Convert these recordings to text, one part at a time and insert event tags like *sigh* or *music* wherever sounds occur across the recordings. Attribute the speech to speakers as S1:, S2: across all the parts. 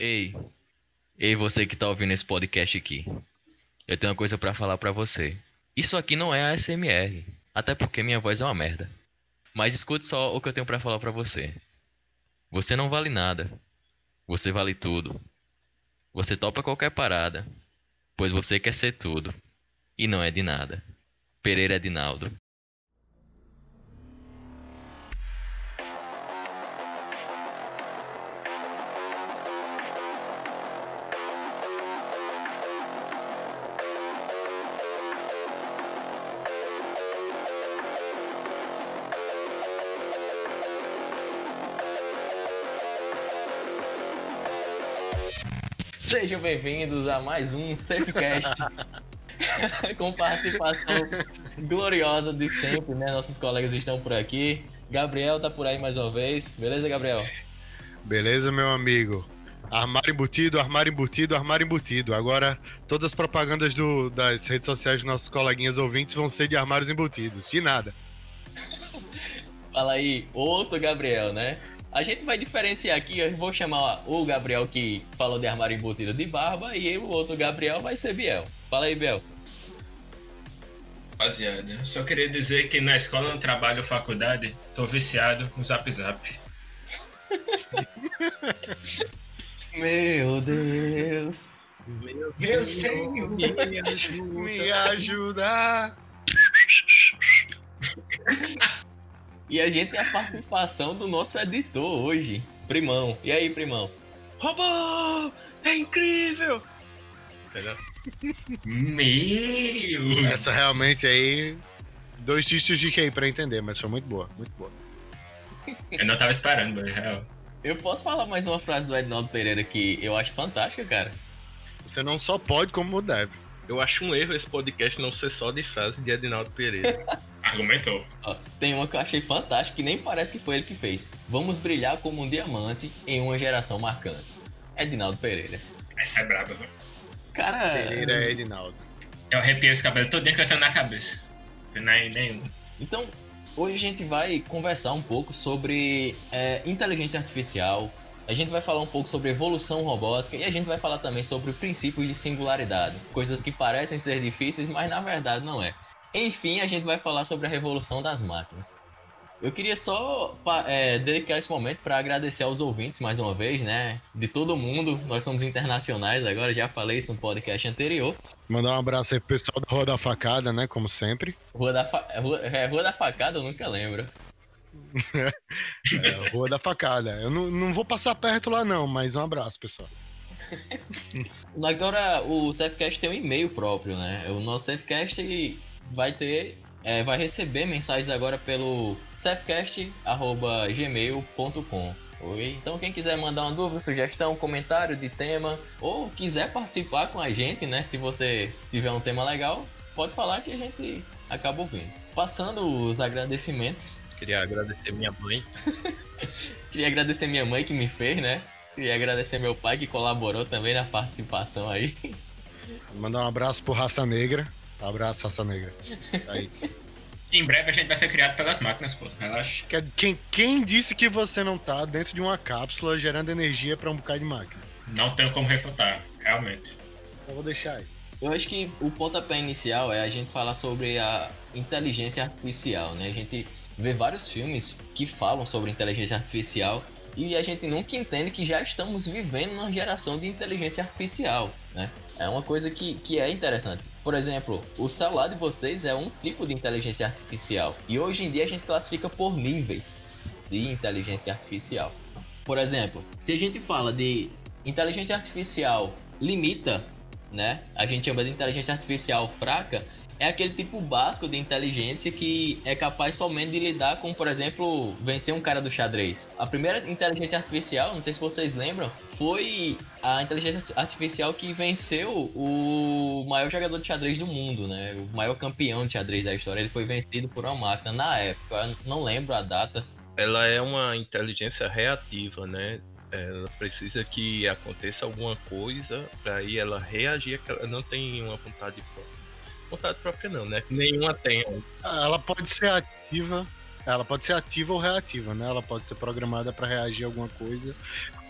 S1: Ei, ei você que tá ouvindo esse podcast aqui. Eu tenho uma coisa pra falar pra você. Isso aqui não é ASMR, até porque minha voz é uma merda. Mas escute só o que eu tenho pra falar pra você. Você não vale nada. Você vale tudo. Você topa qualquer parada, pois você quer ser tudo e não é de nada. Pereira Edinaldo. Sejam bem-vindos a mais um Safecast. *laughs* Com participação gloriosa de sempre, né? Nossos colegas estão por aqui. Gabriel tá por aí mais uma vez. Beleza, Gabriel?
S2: Beleza, meu amigo. Armário embutido, armário embutido, armário embutido. Agora, todas as propagandas do, das redes sociais dos nossos coleguinhas ouvintes vão ser de armários embutidos. De nada.
S1: Fala aí, outro Gabriel, né? A gente vai diferenciar aqui, eu vou chamar o Gabriel que falou de armário embutido de barba e o outro Gabriel vai ser Biel. Fala aí, Biel.
S3: Rapaziada, só queria dizer que na escola, no trabalho faculdade, tô viciado no Zap Zap. *laughs*
S1: Meu Deus.
S3: Meu, Meu Senhor,
S2: me ajuda. *laughs* Me ajuda. *laughs*
S1: E a gente tem a participação do nosso editor hoje, Primão. E aí, Primão?
S4: Robô! É incrível!
S3: Entendeu? Meu!
S2: Essa realmente aí. Dois tistos de QI pra entender, mas foi muito boa, muito boa.
S3: Eu não tava esperando, na real.
S1: Eu posso falar mais uma frase do Edinaldo Pereira que eu acho fantástica, cara?
S2: Você não só pode, como deve.
S4: Eu acho um erro esse podcast não ser só de frase de Edinaldo Pereira. *laughs*
S3: Argumentou.
S1: Ó, tem uma que eu achei fantástica que nem parece que foi ele que fez. Vamos brilhar como um diamante em uma geração marcante. Edinaldo Pereira.
S3: Essa é braba, velho.
S1: Cara.
S2: Pereira é Edinaldo.
S3: Eu arrepiei os cabelos todo dia que eu tenho na cabeça. Nem, nenhum.
S1: Então, hoje a gente vai conversar um pouco sobre é, inteligência artificial. A gente vai falar um pouco sobre evolução robótica e a gente vai falar também sobre princípios de singularidade. Coisas que parecem ser difíceis, mas na verdade não é. Enfim, a gente vai falar sobre a revolução das máquinas. Eu queria só é, dedicar esse momento para agradecer aos ouvintes mais uma vez, né? De todo mundo. Nós somos internacionais agora, já falei isso no podcast anterior.
S2: Mandar um abraço aí pro pessoal da Rua da Facada, né? Como sempre.
S1: Rua da, Fa... Rua... É, Rua da Facada eu nunca lembro. *laughs*
S2: é, Rua da Facada. Eu não, não vou passar perto lá, não, mas um abraço, pessoal. *laughs*
S1: Agora o Safecast tem um e-mail próprio, né? O nosso Safecast vai ter. É, vai receber mensagens agora pelo safcast.gmail.com. Oi? Então quem quiser mandar uma dúvida, sugestão, comentário de tema ou quiser participar com a gente, né? Se você tiver um tema legal, pode falar que a gente acaba ouvindo. Passando os agradecimentos.
S4: Queria agradecer minha mãe. *laughs*
S1: Queria agradecer minha mãe que me fez, né? Queria agradecer meu pai que colaborou também na participação aí.
S2: Mandar um abraço pro Raça Negra. Abraço, raça negra. É isso.
S3: em breve a gente vai ser criado pelas máquinas, pô. Relaxa.
S2: Quem, quem disse que você não tá dentro de uma cápsula gerando energia para um bocado de máquina?
S3: Não tenho como refutar, realmente.
S2: Só vou deixar aí.
S1: Eu acho que o pontapé inicial é a gente falar sobre a inteligência artificial, né? A gente vê vários filmes que falam sobre inteligência artificial e a gente nunca entende que já estamos vivendo uma geração de inteligência artificial, né? É uma coisa que, que é interessante. Por exemplo, o celular de vocês é um tipo de inteligência artificial. E hoje em dia a gente classifica por níveis de inteligência artificial. Por exemplo, se a gente fala de inteligência artificial limita, né? A gente chama de inteligência artificial fraca, é aquele tipo básico de inteligência que é capaz somente de lidar com, por exemplo, vencer um cara do xadrez. A primeira inteligência artificial, não sei se vocês lembram, foi a inteligência artificial que venceu o maior jogador de xadrez do mundo, né? O maior campeão de xadrez da história. Ele foi vencido por uma máquina na época, não lembro a data.
S4: Ela é uma inteligência reativa, né? ela precisa que aconteça alguma coisa para aí ela reagir, ela não tem uma vontade própria vontade própria não, né? Nenhuma tem.
S2: Ah, ela pode ser ativa, ela pode ser ativa ou reativa, né? Ela pode ser programada para reagir a alguma coisa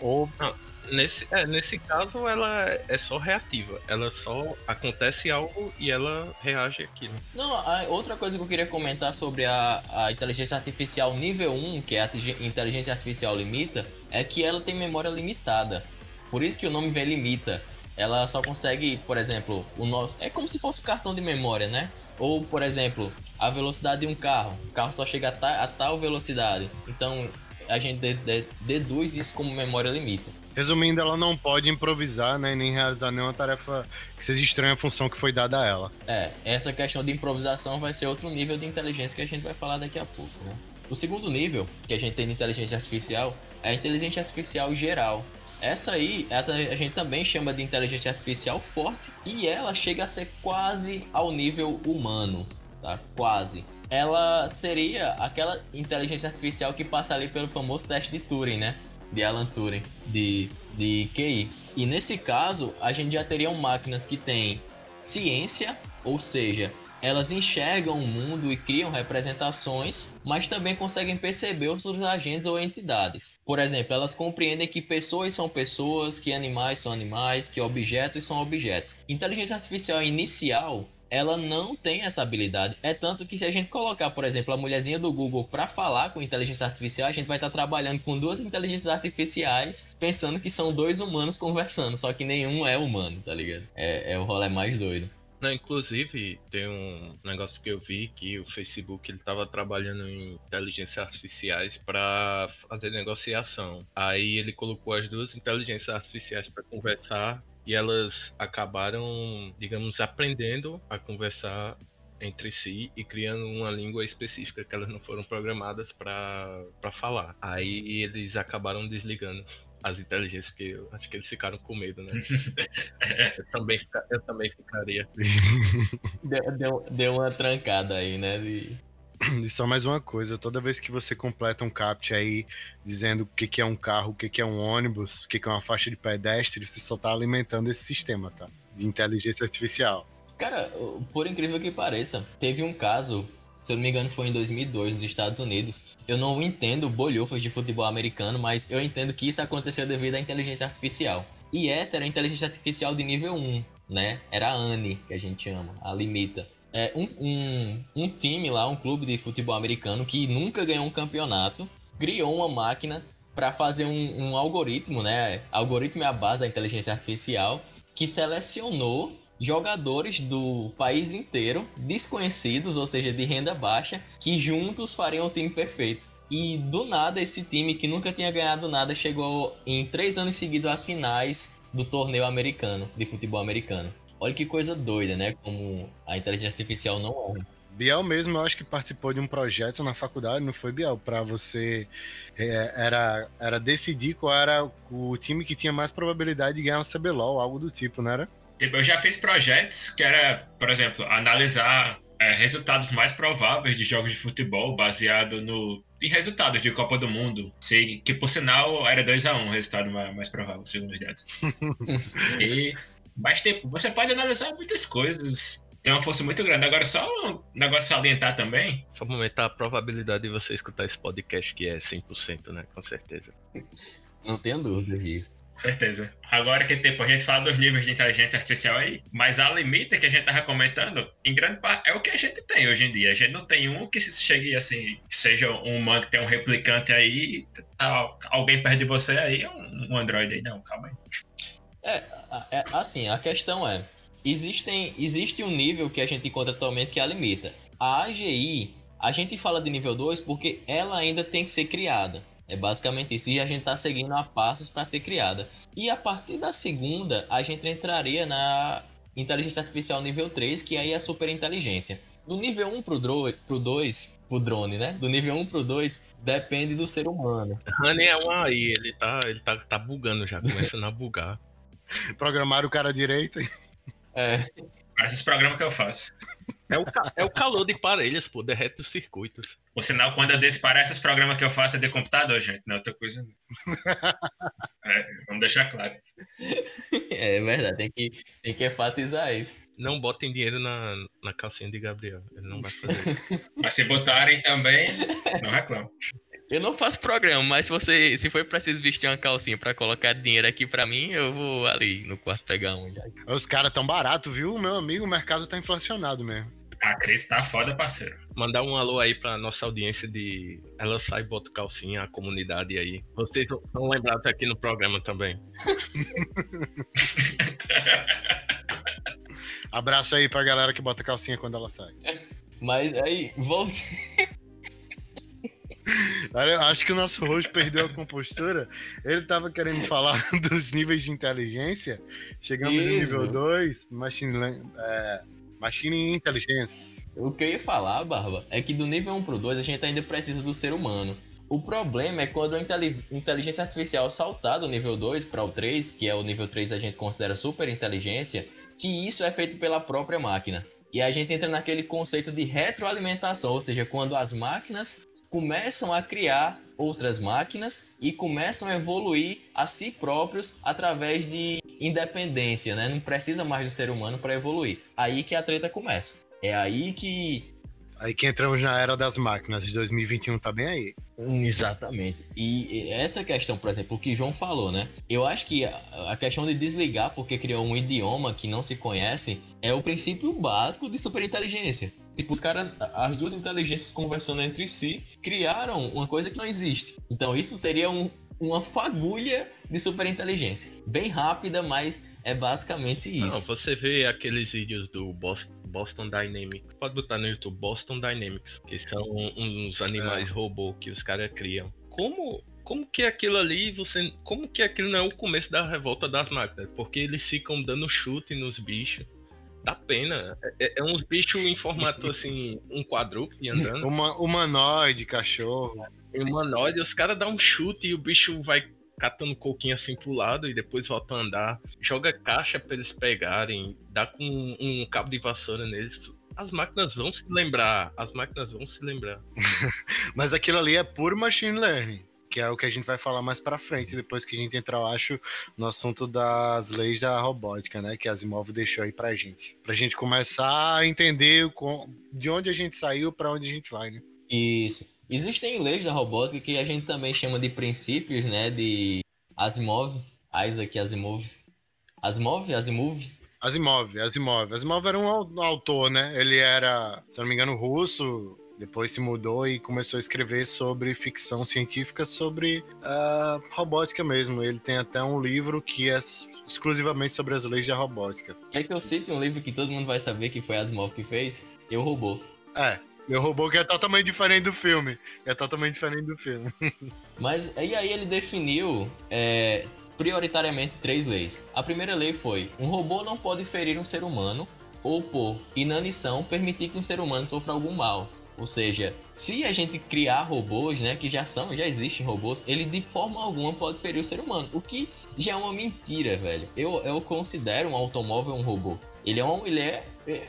S2: ou
S4: não, Nesse, é, nesse caso, ela é só reativa. Ela só acontece algo e ela reage àquilo.
S1: Não, a outra coisa que eu queria comentar sobre a, a inteligência artificial nível 1, que é a inteligência artificial limita, é que ela tem memória limitada. Por isso que o nome vem limita. Ela só consegue, por exemplo, o nosso. É como se fosse o cartão de memória, né? Ou, por exemplo, a velocidade de um carro. O carro só chega a, ta, a tal velocidade. Então, a gente de, de, deduz isso como memória limita.
S2: Resumindo, ela não pode improvisar, né, nem realizar nenhuma tarefa que seja estranha a função que foi dada a ela.
S1: É, essa questão de improvisação vai ser outro nível de inteligência que a gente vai falar daqui a pouco, né? O segundo nível que a gente tem de inteligência artificial é a inteligência artificial geral. Essa aí a gente também chama de inteligência artificial forte e ela chega a ser quase ao nível humano, tá? Quase. Ela seria aquela inteligência artificial que passa ali pelo famoso teste de Turing, né? de Alan Turing, de, de QI. E nesse caso, a gente já teria máquinas que têm ciência, ou seja, elas enxergam o mundo e criam representações, mas também conseguem perceber outros agentes ou entidades. Por exemplo, elas compreendem que pessoas são pessoas, que animais são animais, que objetos são objetos. Inteligência artificial inicial ela não tem essa habilidade. É tanto que se a gente colocar, por exemplo, a mulherzinha do Google para falar com inteligência artificial, a gente vai estar tá trabalhando com duas inteligências artificiais, pensando que são dois humanos conversando, só que nenhum é humano, tá ligado? É, é o rolê mais doido.
S4: Não, inclusive, tem um negócio que eu vi que o Facebook ele estava trabalhando em inteligências artificiais para fazer negociação. Aí ele colocou as duas inteligências artificiais para conversar e elas acabaram, digamos, aprendendo a conversar entre si e criando uma língua específica que elas não foram programadas para falar. Aí eles acabaram desligando as inteligências, porque eu acho que eles ficaram com medo, né? *laughs* eu, também, eu também ficaria. *laughs*
S1: Deu, deu, deu uma trancada aí, né? De...
S2: E só mais uma coisa, toda vez que você completa um captcha aí dizendo o que, que é um carro, o que, que é um ônibus, o que, que é uma faixa de pedestre, você só tá alimentando esse sistema, tá? De inteligência artificial.
S1: Cara, por incrível que pareça, teve um caso, se eu não me engano foi em 2002, nos Estados Unidos. Eu não entendo bolhufas de futebol americano, mas eu entendo que isso aconteceu devido à inteligência artificial. E essa era a inteligência artificial de nível 1, né? Era a ANI, que a gente chama, a limita é, um, um, um time lá, um clube de futebol americano que nunca ganhou um campeonato, criou uma máquina para fazer um, um, algoritmo, né? Algoritmo é a base da inteligência artificial que selecionou jogadores do país inteiro, desconhecidos, ou seja, de renda baixa, que juntos fariam o time perfeito. E do nada esse time que nunca tinha ganhado nada chegou em três anos seguidos às finais do torneio americano de futebol americano. Olha que coisa doida, né? Como a inteligência artificial não é.
S2: Biel mesmo, eu acho que participou de um projeto na faculdade, não foi, Biel? Para você é, era, era decidir qual era o time que tinha mais probabilidade de ganhar um CBLOL, algo do tipo, não era?
S3: Tipo, eu já fiz projetos que era, por exemplo, analisar é, resultados mais prováveis de jogos de futebol baseado no em resultados de Copa do Mundo. Sei, que por sinal era 2 a 1 um, o resultado mais, mais provável, segundo os dados. *laughs* e mas, tipo, você pode analisar muitas coisas. Tem uma força muito grande. Agora, só um negócio salientar também.
S4: Só aumentar a probabilidade de você escutar esse podcast, que é 100%, né? Com certeza.
S1: Não tenho dúvida disso.
S3: Certeza. Agora que tipo, a gente fala dos níveis de inteligência artificial aí, mas a limita que a gente tava comentando, em grande parte, é o que a gente tem hoje em dia. A gente não tem um que se chegue assim, seja um humano que tem um replicante aí, tá, alguém perto de você aí, é um, um Android aí. Não, calma aí.
S1: É, é, assim, a questão é, existem, existe um nível que a gente encontra atualmente que é a limita. A AGI, a gente fala de nível 2 porque ela ainda tem que ser criada. É basicamente isso. E a gente está seguindo a passos para ser criada. E a partir da segunda, a gente entraria na inteligência artificial nível 3, que aí é a super inteligência. Do nível 1 pro, dro pro 2, pro drone, né? Do nível 1 pro 2, depende do ser humano.
S4: Honey é um aí, ele tá, ele tá, tá bugando já, começando a bugar. *laughs*
S2: Programaram o cara direito.
S1: É.
S3: Faz esse programa que eu faço.
S4: É o, é o calor de parelhas, pô, derrete os circuitos.
S3: O sinal, quando eu desse parece esse programa que eu faço é de computador, gente, não é outra coisa. *laughs* é, vamos deixar claro.
S1: É verdade, tem que, tem que enfatizar isso.
S4: Não botem dinheiro na, na calcinha de Gabriel, ele não vai fazer. *laughs*
S3: Mas se botarem também, não reclamo.
S1: Eu não faço programa, mas se você se for preciso vestir uma calcinha para colocar dinheiro aqui para mim, eu vou ali no quarto pegar um.
S2: Os caras tão barato, viu? Meu amigo, o mercado tá inflacionado mesmo.
S3: A Cris tá foda, parceiro.
S4: Mandar um alô aí pra nossa audiência de Ela Sai Bota Calcinha, a comunidade aí. Vocês são lembrados aqui no programa também. *laughs*
S2: Abraço aí pra galera que bota calcinha quando ela sai.
S1: Mas aí, volta.
S2: Eu acho que o nosso host perdeu a compostura. Ele tava querendo falar *laughs* dos níveis de inteligência. Chegamos Isso. no nível 2, Machine, é, Machine Intelligence.
S1: O que eu ia falar, Barba, é que do nível 1 pro 2 a gente ainda precisa do ser humano. O problema é quando a inteligência artificial saltar do nível 2 para o 3, que é o nível 3 a gente considera super inteligência, que isso é feito pela própria máquina. E a gente entra naquele conceito de retroalimentação, ou seja, quando as máquinas começam a criar outras máquinas e começam a evoluir a si próprios através de independência, né? Não precisa mais do ser humano para evoluir. Aí que a treta começa. É aí que
S2: Aí que entramos na era das máquinas de 2021, tá bem aí.
S1: Exatamente. E essa questão, por exemplo, o que João falou, né? Eu acho que a questão de desligar porque criou um idioma que não se conhece é o princípio básico de superinteligência. Tipo, os caras, as duas inteligências conversando entre si, criaram uma coisa que não existe. Então, isso seria um, uma fagulha de superinteligência. Bem rápida, mas é basicamente isso. Não,
S4: você vê aqueles vídeos do Boston Dynamics. Pode botar no YouTube Boston Dynamics, que são uns animais é. robô que os caras criam. Como como que aquilo ali você como que aquilo não é o começo da revolta das máquinas porque eles ficam dando chute nos bichos dá pena. É, é uns bichos em formato assim, um quadrúpede andando.
S2: Uma, humanoide, cachorro.
S4: Humanoide, os caras dão um chute e o bicho vai catando coquinho assim pro lado e depois volta a andar. Joga caixa pra eles pegarem, dá com um, um cabo de vassoura neles. As máquinas vão se lembrar, as máquinas vão se lembrar. *laughs*
S2: Mas aquilo ali é puro machine learning que é o que a gente vai falar mais para frente, depois que a gente entrar, eu acho, no assunto das leis da robótica, né, que a Asimov deixou aí pra gente. Pra gente começar a entender de onde a gente saiu para onde a gente vai, né?
S1: Isso. Existem leis da robótica que a gente também chama de princípios, né, de Asimov, Isaac Asimov. Asimov? Asimov?
S2: Asimov, Asimov. Asimov era um autor, né? Ele era, se não me engano, russo, depois se mudou e começou a escrever sobre ficção científica, sobre uh, robótica mesmo. Ele tem até um livro que é exclusivamente sobre as leis da robótica.
S1: Quer que eu cite um livro que todo mundo vai saber que foi Asimov que fez? Eu Robô.
S2: É, eu Robô que é totalmente diferente do filme. É totalmente diferente do filme. *laughs*
S1: Mas e aí ele definiu é, prioritariamente três leis. A primeira lei foi: um robô não pode ferir um ser humano ou por inanição permitir que um ser humano sofra algum mal. Ou seja, se a gente criar robôs, né, que já são, já existem robôs, ele de forma alguma pode ferir o ser humano, o que já é uma mentira, velho. Eu, eu considero um automóvel um robô. Ele é um, ele é,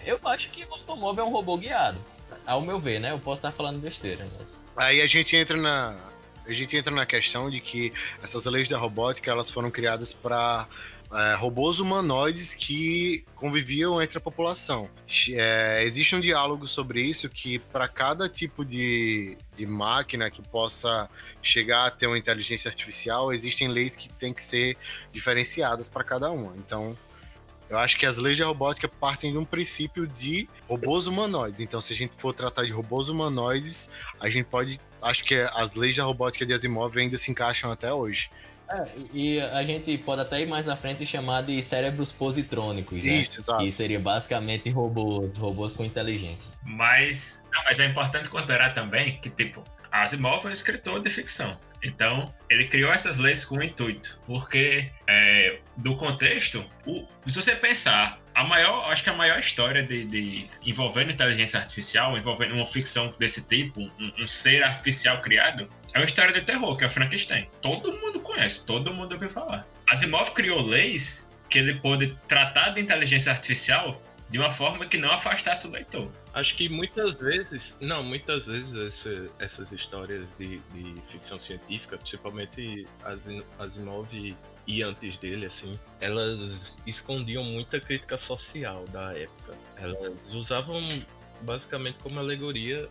S1: eu acho que o automóvel é um robô guiado. Ao meu ver, né? Eu posso estar falando besteira, mas...
S2: Aí a gente entra na a gente entra na questão de que essas leis da robótica, elas foram criadas para é, robôs humanoides que conviviam entre a população. É, existe um diálogo sobre isso que para cada tipo de, de máquina que possa chegar a ter uma inteligência artificial, existem leis que têm que ser diferenciadas para cada uma. Então, eu acho que as leis de robótica partem de um princípio de robôs humanoides. Então, se a gente for tratar de robôs humanoides, a gente pode. Acho que as leis da robótica de Asimov ainda se encaixam até hoje.
S1: É, e a gente pode até ir mais à frente e chamar de cérebros positrônicos, né?
S2: Isso, exato.
S1: Que seria basicamente robôs, robôs com inteligência.
S3: Mas, não, mas é importante considerar também que, tipo, Asimov é um escritor de ficção. Então, ele criou essas leis com um intuito. Porque, é, do contexto, o, se você pensar, a maior, acho que a maior história de, de envolvendo inteligência artificial, envolvendo uma ficção desse tipo, um, um ser artificial criado, é uma história de terror, que é o Frankenstein. Todo mundo conhece, todo mundo ouviu falar. Asimov criou leis que ele pôde tratar de inteligência artificial de uma forma que não afastasse o leitor.
S4: Acho que muitas vezes, não, muitas vezes essa, essas histórias de, de, ficção científica, principalmente Asimov e antes dele, assim, elas escondiam muita crítica social da época. Elas usavam basicamente como alegoria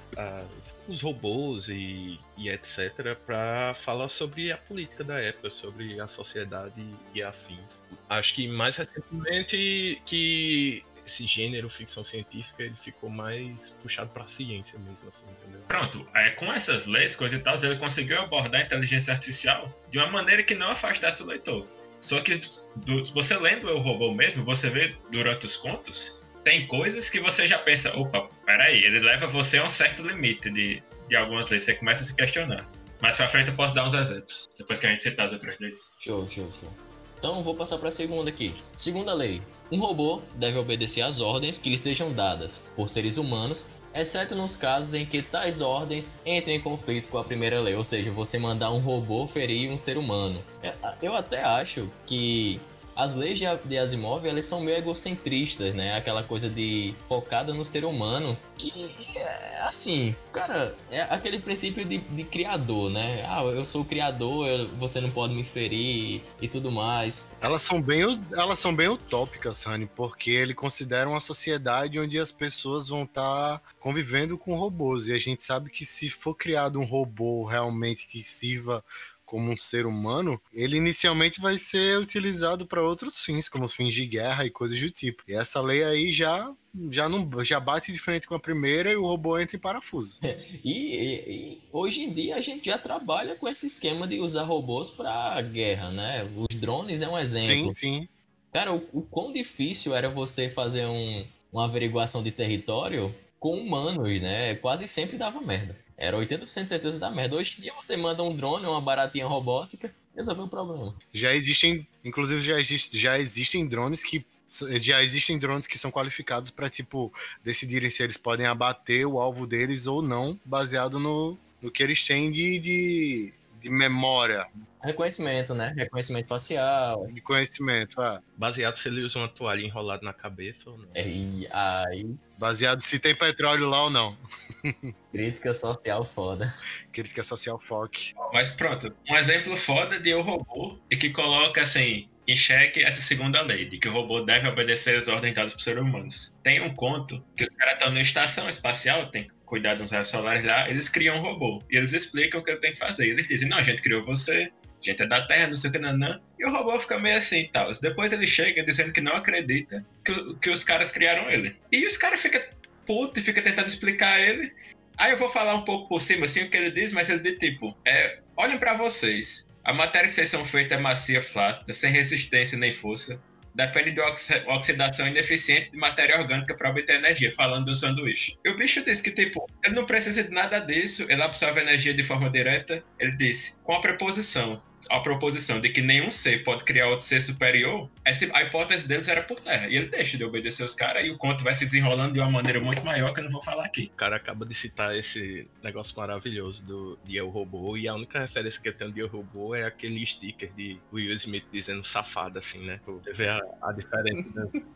S4: os robôs e, e etc. para falar sobre a política da época, sobre a sociedade e afins. Acho que mais recentemente que esse gênero ficção científica ele ficou mais puxado para a ciência mesmo, assim, entendeu?
S3: Pronto, é, com essas leis, coisas e tal, ele conseguiu abordar a inteligência artificial de uma maneira que não afastasse o leitor. Só que do, você lendo o robô mesmo, você vê durante os contos, tem coisas que você já pensa, opa, peraí, ele leva você a um certo limite de, de algumas leis, você começa a se questionar. Mais pra frente eu posso dar uns exemplos, depois que a gente citar as outras leis.
S1: Show, show, show. Então vou passar para a segunda aqui. Segunda lei: um robô deve obedecer às ordens que lhe sejam dadas por seres humanos, exceto nos casos em que tais ordens entrem em conflito com a primeira lei, ou seja, você mandar um robô ferir um ser humano. É, eu até acho que as leis de Asimov elas são meio egocentristas, né? Aquela coisa de focada no ser humano, que é assim, cara, é aquele princípio de, de criador, né? Ah, eu sou o criador, eu, você não pode me ferir e tudo mais.
S2: Elas são bem, elas são bem utópicas, Rani, porque ele considera uma sociedade onde as pessoas vão estar tá convivendo com robôs e a gente sabe que se for criado um robô realmente que sirva como um ser humano, ele inicialmente vai ser utilizado para outros fins, como os fins de guerra e coisas do tipo. E essa lei aí já já não já bate de frente com a primeira e o robô entra em parafuso. *laughs*
S1: e, e, e, hoje em dia a gente já trabalha com esse esquema de usar robôs para guerra, né? Os drones é um exemplo.
S2: Sim, sim.
S1: Cara, o, o quão difícil era você fazer um, uma averiguação de território com humanos, né? Quase sempre dava merda. Era 80% de certeza da merda. Hoje em dia você manda um drone, uma baratinha robótica, resolveu o problema.
S2: Já existem, inclusive já, existe, já existem drones que já existem drones que são qualificados para tipo decidirem se eles podem abater o alvo deles ou não, baseado no, no que eles têm de, de, de memória.
S1: Reconhecimento, né? Reconhecimento facial.
S2: De conhecimento, ah.
S4: Baseado se ele usa uma toalha enrolada na cabeça ou não.
S1: É, e aí.
S2: Baseado se tem petróleo lá ou não.
S1: Crítica social foda.
S2: Crítica social foque.
S3: Mas pronto, um exemplo foda de Eu Robô e que coloca assim em xeque essa segunda lei, de que o robô deve obedecer às ordens dadas por seres humanos. Tem um conto que os caras estão na estação espacial, tem que cuidar dos raios solares lá, eles criam um robô. E eles explicam o que ele tem que fazer. E eles dizem, não, a gente criou você, gente é da Terra, não sei o que, nanã. E o robô fica meio assim e tal. Depois ele chega dizendo que não acredita que, que os caras criaram ele. E os caras ficam putos e ficam tentando explicar ele. Aí eu vou falar um pouco por cima, assim, o que ele diz, mas ele diz tipo, é, olhem para vocês. A matéria que vocês são feitos é macia, flácida, sem resistência nem força. Depende de oxidação ineficiente de matéria orgânica para obter energia, falando do sanduíche. E o bicho disse que, tipo, ele não precisa de nada disso, ele absorve energia de forma direta. Ele disse, com a preposição a proposição de que nenhum ser pode criar outro ser superior, essa, a hipótese deles era por terra. E ele deixa de obedecer os caras e o conto vai se desenrolando de uma maneira muito maior que eu não vou falar aqui.
S4: O cara acaba de citar esse negócio maravilhoso do de Eu Robô e a única referência que eu tenho de Eu Robô é aquele sticker de Will Smith dizendo safado, assim, né? Você vê a, a diferença.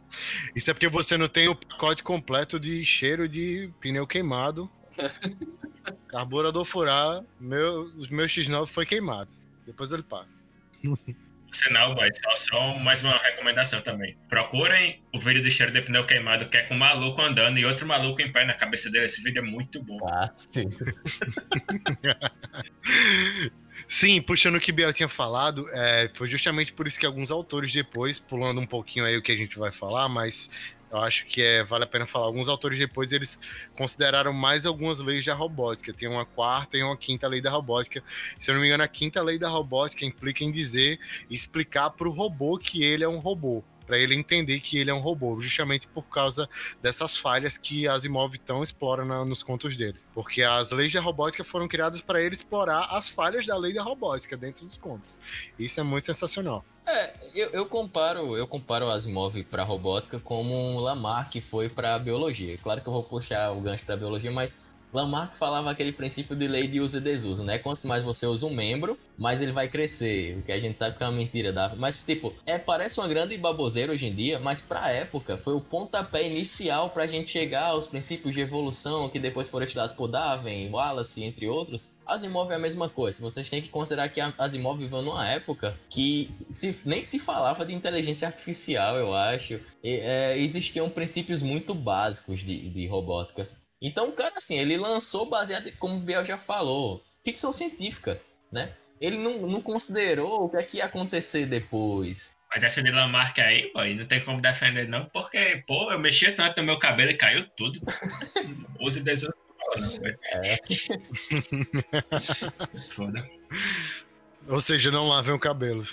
S4: *laughs*
S2: Isso é porque você não tem o pacote completo de cheiro de pneu queimado. *laughs* Carburador furar, meu, os meus X9 foi queimado. Depois ele passa.
S3: Sinal, boy, só, só mais uma recomendação também. Procurem o vídeo do cheiro de pneu queimado, que é com um maluco andando e outro maluco em pé na cabeça dele. Esse vídeo é muito bom.
S1: Ah, sim. *laughs*
S2: Sim, puxando o que Biel tinha falado, é, foi justamente por isso que alguns autores depois, pulando um pouquinho aí o que a gente vai falar, mas eu acho que é, vale a pena falar. Alguns autores depois eles consideraram mais algumas leis da robótica. Tem uma quarta e uma quinta lei da robótica. Se eu não me engano, a quinta lei da robótica implica em dizer, explicar para o robô que ele é um robô para ele entender que ele é um robô, justamente por causa dessas falhas que Asimov tão explora na, nos contos deles. Porque as leis da robótica foram criadas para ele explorar as falhas da lei da robótica dentro dos contos. Isso é muito sensacional.
S1: É, eu, eu comparo eu comparo Asimov para robótica como Lamarck foi para biologia. Claro que eu vou puxar o gancho para biologia, mas Lamarck falava aquele princípio de lei de uso e desuso, né? Quanto mais você usa um membro, mais ele vai crescer. O que a gente sabe que é uma mentira da. Mas, tipo, é, parece uma grande baboseira hoje em dia, mas pra época foi o pontapé inicial pra gente chegar aos princípios de evolução que depois foram estudados por Darwin, Wallace, entre outros. Asimov é a mesma coisa. Vocês têm que considerar que Asimov viveu numa época que se, nem se falava de inteligência artificial, eu acho. E, é, existiam princípios muito básicos de, de robótica. Então o cara, assim, ele lançou baseado, como o Biel já falou, ficção científica, né? Ele não, não considerou o que é que ia acontecer depois.
S3: Mas essa de Lamarck aí, pô, não tem como defender não, porque, pô, eu mexia tanto no meu cabelo e caiu tudo. *laughs* Use desenho.
S1: É. *laughs*
S3: Foda.
S2: Ou seja, não lavem o cabelo.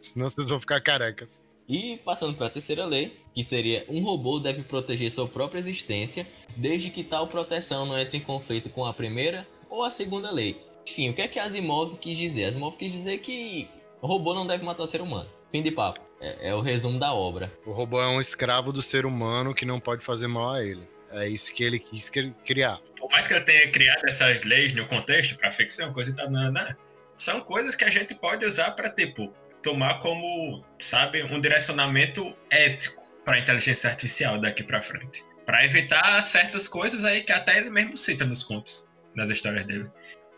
S2: Senão vocês vão ficar carecas.
S1: E passando para a terceira lei, que seria um robô deve proteger sua própria existência, desde que tal proteção não entre em conflito com a primeira ou a segunda lei. Enfim, o que é que Asimov quis dizer? Asimov quis dizer que o robô não deve matar ser humano. Fim de papo. É, é o resumo da obra.
S2: O robô é um escravo do ser humano que não pode fazer mal a ele. É isso que ele quis criar.
S3: Por mais que ele tenha criado essas leis no contexto para ficção, coisa e tal, não, não, são coisas que a gente pode usar para tipo tomar como, sabe, um direcionamento ético para a inteligência artificial daqui para frente, para evitar certas coisas aí que até ele mesmo cita nos contos, nas histórias dele.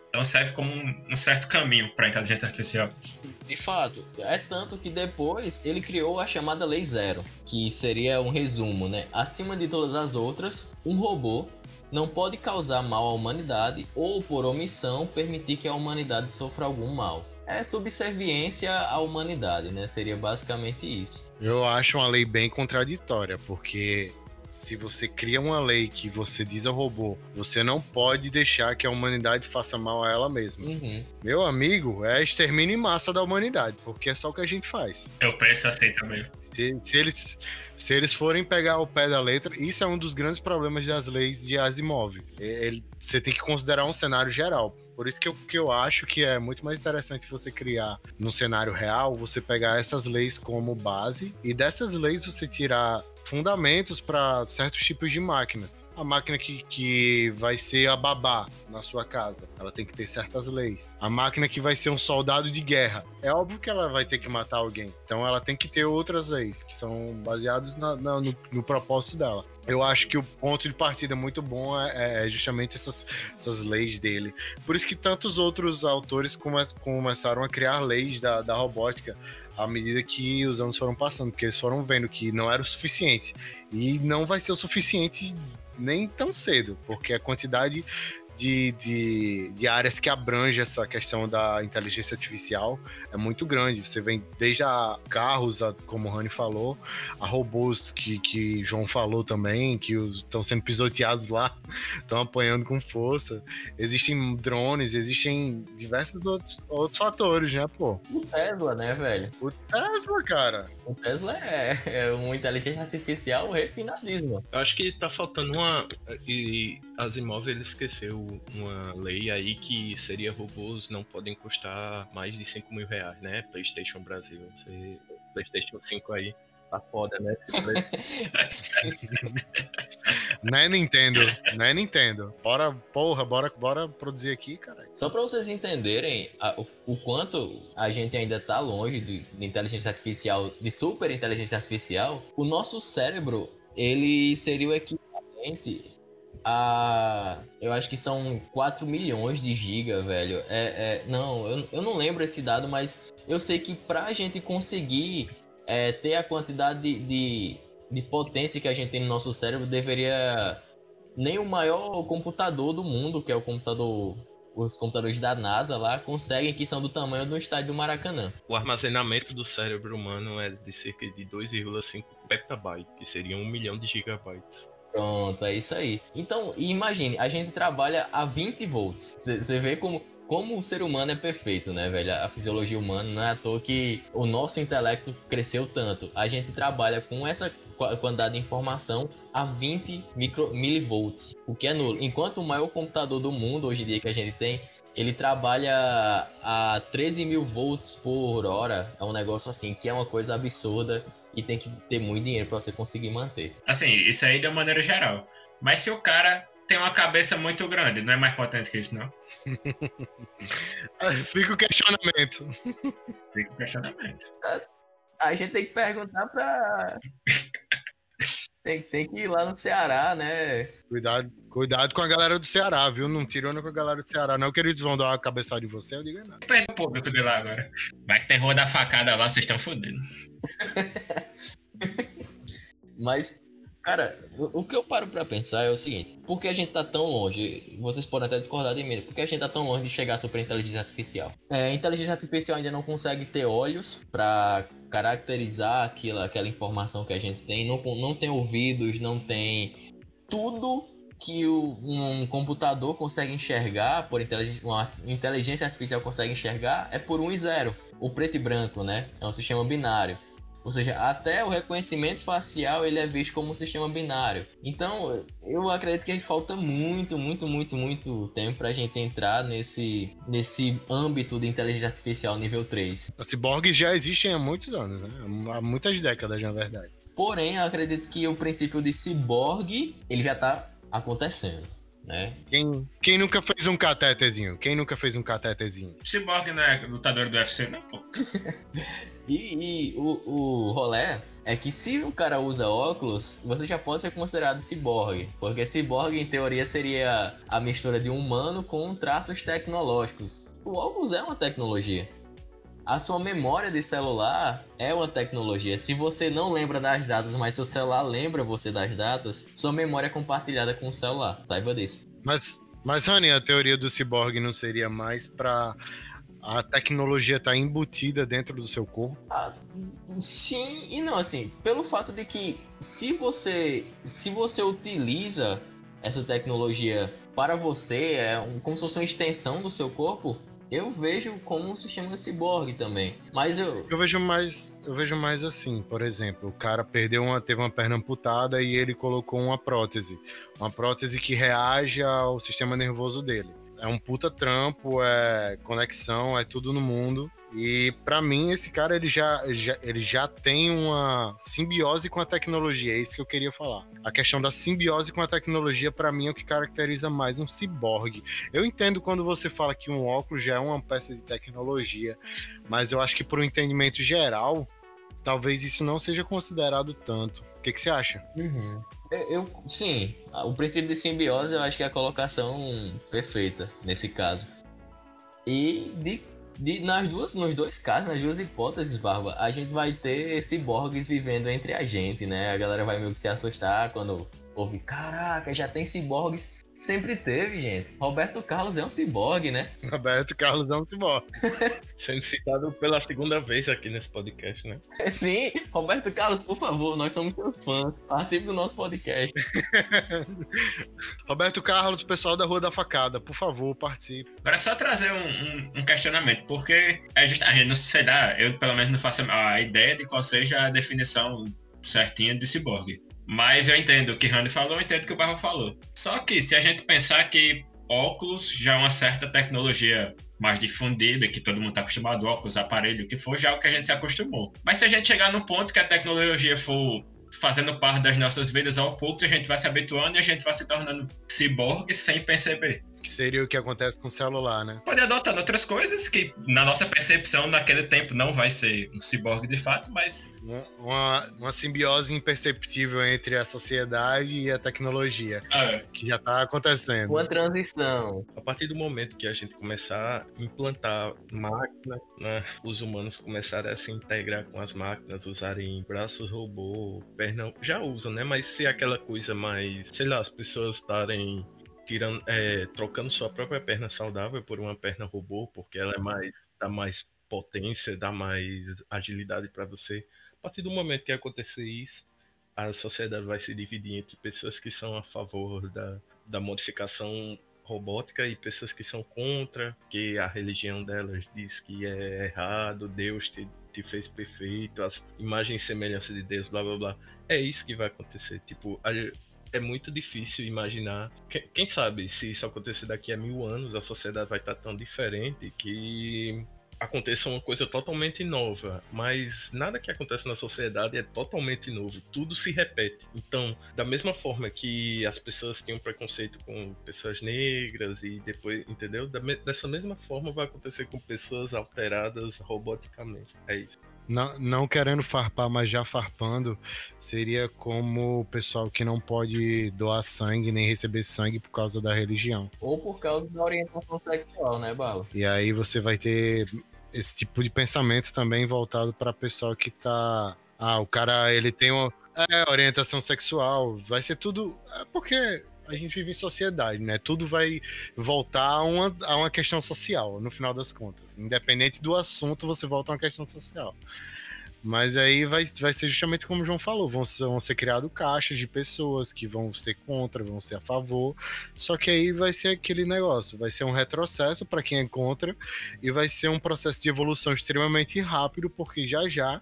S3: Então serve como um, certo caminho para a inteligência artificial.
S1: De fato, é tanto que depois ele criou a chamada Lei Zero, que seria um resumo, né? Acima de todas as outras, um robô não pode causar mal à humanidade ou, por omissão, permitir que a humanidade sofra algum mal. É subserviência à humanidade, né? Seria basicamente isso.
S2: Eu acho uma lei bem contraditória, porque se você cria uma lei que você diz ao robô, você não pode deixar que a humanidade faça mal a ela mesma.
S1: Uhum.
S2: Meu amigo, é extermínio em massa da humanidade, porque é só o que a gente faz.
S3: Eu penso assim também.
S2: Se, se eles, se eles forem pegar o pé da letra, isso é um dos grandes problemas das leis de Asimov. Ele, você tem que considerar um cenário geral. Por isso que eu, que eu acho que é muito mais interessante você criar no cenário real, você pegar essas leis como base e dessas leis você tirar fundamentos para certos tipos de máquinas. A máquina que, que vai ser a babá na sua casa, ela tem que ter certas leis. A máquina que vai ser um soldado de guerra, é óbvio que ela vai ter que matar alguém. Então ela tem que ter outras leis que são baseadas na, na, no, no propósito dela. Eu acho que o ponto de partida muito bom é, é, justamente essas, essas leis dele. Por isso que tantos outros autores come, começaram a criar leis da, da robótica à medida que os anos foram passando, porque eles foram vendo que não era o suficiente. E não vai ser o suficiente nem tão cedo, porque a quantidade de, de, de, áreas que abrange essa questão da inteligência artificial é muito grande. Você vem desde a carros, a, como o Rani falou, a robôs que, que João falou também, que estão sendo pisoteados lá, *laughs* estão apanhando com força. Existem drones, existem diversos outros, outros fatores, né, pô?
S1: O Tesla, né, velho?
S2: O Tesla, cara.
S1: O Tesla é, *laughs* é uma inteligência artificial refinadíssima.
S4: Eu acho que tá faltando uma. E Asimov ele esqueceu uma lei aí que seria robôs não podem custar mais de 5 mil reais, né? PlayStation Brasil. Você, PlayStation 5 aí tá foda, né? *laughs*
S2: não é Nintendo, não é Nintendo. Bora, porra, bora, bora produzir aqui, cara.
S1: Só para vocês entenderem a, o, o, quanto a gente ainda tá longe de, de inteligência artificial, de super inteligência artificial, o nosso cérebro, ele seria o equivalente a. Eu acho que são 4 milhões de giga, velho. É, é, não, eu, eu não lembro esse dado, mas eu sei que pra gente conseguir é, ter a quantidade de, de, de, potência que a gente tem no nosso cérebro, deveria. Nem o maior computador do mundo, que é o computador. Os computadores da NASA lá conseguem que são do tamanho do estádio do Maracanã.
S4: O armazenamento do cérebro humano é de cerca de 2,5 petabytes, que seria um milhão de gigabytes.
S1: Pronto, é isso aí. Então, imagine, a gente trabalha a 20 volts. Você vê como, como o ser humano é perfeito, né, velho? A fisiologia humana não é à toa que o nosso intelecto cresceu tanto. A gente trabalha com essa quantidade de informação a 20 micro, milivolts, o que é nulo. Enquanto o maior computador do mundo hoje em dia que a gente tem, ele trabalha a 13 mil volts por hora. É um negócio assim, que é uma coisa absurda e tem que ter muito dinheiro para você conseguir manter.
S3: Assim, isso aí de uma maneira geral. Mas se o cara tem uma cabeça muito grande, não é mais potente que isso, não? *laughs*
S2: Fica o questionamento.
S3: Fica o questionamento.
S1: A gente tem que perguntar pra. *laughs* tem, tem que ir lá no Ceará, né?
S2: Cuidado, cuidado com a galera do Ceará, viu? Não tirando com a galera do Ceará, não, que eles vão dar uma cabeçada em você, eu digo é nada.
S3: Perde o público de lá agora. Vai que tem rua da facada lá, vocês estão fodidos. *laughs*
S1: Mas Cara, o, que eu paro pra pensar é o seguinte: por que a gente tá tão longe? Vocês podem até discordar de mim, por que a gente tá tão longe de chegar à super inteligência artificial? É, a inteligência artificial ainda não consegue ter olhos pra caracterizar aquela, aquela informação que a gente tem, não, não tem ouvidos, não tem tudo que o, um computador consegue enxergar, por inteligência, uma inteligência artificial consegue enxergar, é por 1 e 0. O preto e branco, né? É um sistema binário. Ou seja, até o reconhecimento facial ele é visto como um sistema binário. Então, eu acredito que falta muito, muito, muito, muito tempo para a gente entrar nesse, nesse âmbito de inteligência artificial nível 3.
S2: Os ciborgues já existem há muitos anos, né? Há muitas décadas, na verdade.
S1: Porém, eu acredito que o princípio de ciborgue, ele já está acontecendo. Né?
S2: Quem, quem nunca fez um catetezinho? Quem nunca fez um catetezinho?
S3: Cyborg não é lutador do UFC, não, pô. *laughs*
S1: e, e o, o rolé é que se o cara usa óculos, você já pode ser considerado ciborgue. Porque ciborgue, em teoria, seria a mistura de um humano com traços tecnológicos. O óculos é uma tecnologia. A sua memória de celular é uma tecnologia. Se você não lembra das datas, mas seu celular lembra você das datas, sua memória é compartilhada com o celular. Saiba disso.
S2: Mas, mas Rani, a teoria do ciborgue não seria mais para a tecnologia estar tá embutida dentro do seu corpo?
S1: Ah, sim e não, assim, pelo fato de que se você se você utiliza essa tecnologia para você, é um, como se fosse uma extensão do seu corpo, eu vejo como um sistema ciborgue também. Mas eu.
S2: Eu vejo mais. Eu vejo mais assim, por exemplo, o cara perdeu uma. teve uma perna amputada e ele colocou uma prótese. Uma prótese que reage ao sistema nervoso dele. É um puta trampo, é conexão, é tudo no mundo. E para mim esse cara ele já, já, ele já tem uma simbiose com a tecnologia, é isso que eu queria falar. A questão da simbiose com a tecnologia para mim é o que caracteriza mais um ciborgue. Eu entendo quando você fala que um óculos já é uma peça de tecnologia, mas eu acho que por um entendimento geral, talvez isso não seja considerado tanto. O que, que você acha?
S1: Uhum. Eu, sim, o princípio de simbiose eu acho que é a colocação perfeita nesse caso. E de de, nas duas, nos dois casos, nas duas hipóteses, Barba, a gente vai ter ciborgues vivendo entre a gente, né? A galera vai meio que se assustar quando ouve, caraca, já tem ciborgues Sempre teve, gente. Roberto Carlos é um ciborgue, né?
S2: Roberto Carlos é um ciborgue. *laughs*
S4: Sendo citado pela segunda vez aqui nesse podcast, né? *laughs*
S1: Sim, Roberto Carlos, por favor, nós somos seus fãs. Participe do nosso podcast. *laughs*
S2: Roberto Carlos, pessoal da Rua da Facada, por favor, participe.
S3: Agora é só trazer um, um, um questionamento, porque é just, a gente não sei lá, eu pelo menos não faço a ideia de qual seja a definição certinha de ciborgue. Mas eu entendo o que Rani falou, eu entendo o que o Barro falou. Só que se a gente pensar que óculos já é uma certa tecnologia mais difundida, que todo mundo está acostumado, óculos, aparelho, o que for, já é o que a gente se acostumou. Mas se a gente chegar no ponto que a tecnologia for fazendo parte das nossas vidas ao pouco, a gente vai se habituando e a gente vai se tornando ciborgue sem perceber.
S2: Que seria o que acontece com o celular, né?
S3: Pode adotando outras coisas que, na nossa percepção, naquele tempo não vai ser um ciborgue de fato, mas.
S2: Uma, uma simbiose imperceptível entre a sociedade e a tecnologia. Ah, é. Que já está acontecendo.
S1: Uma transição.
S4: A partir do momento que a gente começar a implantar máquinas, né, os humanos começarem a se integrar com as máquinas, usarem braços robô, perna. Já usam, né? Mas se aquela coisa mais. Sei lá, as pessoas estarem tirando, é, trocando sua própria perna saudável por uma perna robô, porque ela é mais dá mais potência, dá mais agilidade para você. A partir do momento que acontecer isso, a sociedade vai se dividir entre pessoas que são a favor da, da modificação robótica e pessoas que são contra, que a religião delas diz que é errado, Deus te, te fez perfeito, as imagens e semelhança de Deus, blá blá blá. É isso que vai acontecer. Tipo, a, é muito difícil imaginar. Quem sabe se isso acontecer daqui a mil anos, a sociedade vai estar tão diferente que aconteça uma coisa totalmente nova, mas nada que acontece na sociedade é totalmente novo, tudo se repete. Então, da mesma forma que as pessoas tinham preconceito com pessoas negras e depois, entendeu? dessa mesma forma vai acontecer com pessoas alteradas roboticamente. É isso
S2: não, não querendo farpar, mas já farpando, seria como o pessoal que não pode doar sangue nem receber sangue por causa da religião.
S1: Ou por causa da orientação sexual, né, Bala?
S2: E aí você vai ter esse tipo de pensamento também voltado para pessoal que tá. Ah, o cara, ele tem uma É, orientação sexual, vai ser tudo. É porque a gente vive em sociedade, né? Tudo vai voltar a uma, a uma questão social, no final das contas. Independente do assunto, você volta a uma questão social. Mas aí vai, vai ser justamente como o João falou: vão ser, vão ser criados caixas de pessoas que vão ser contra, vão ser a favor. Só que aí vai ser aquele negócio: vai ser um retrocesso para quem é contra, e vai ser um processo de evolução extremamente rápido, porque já já,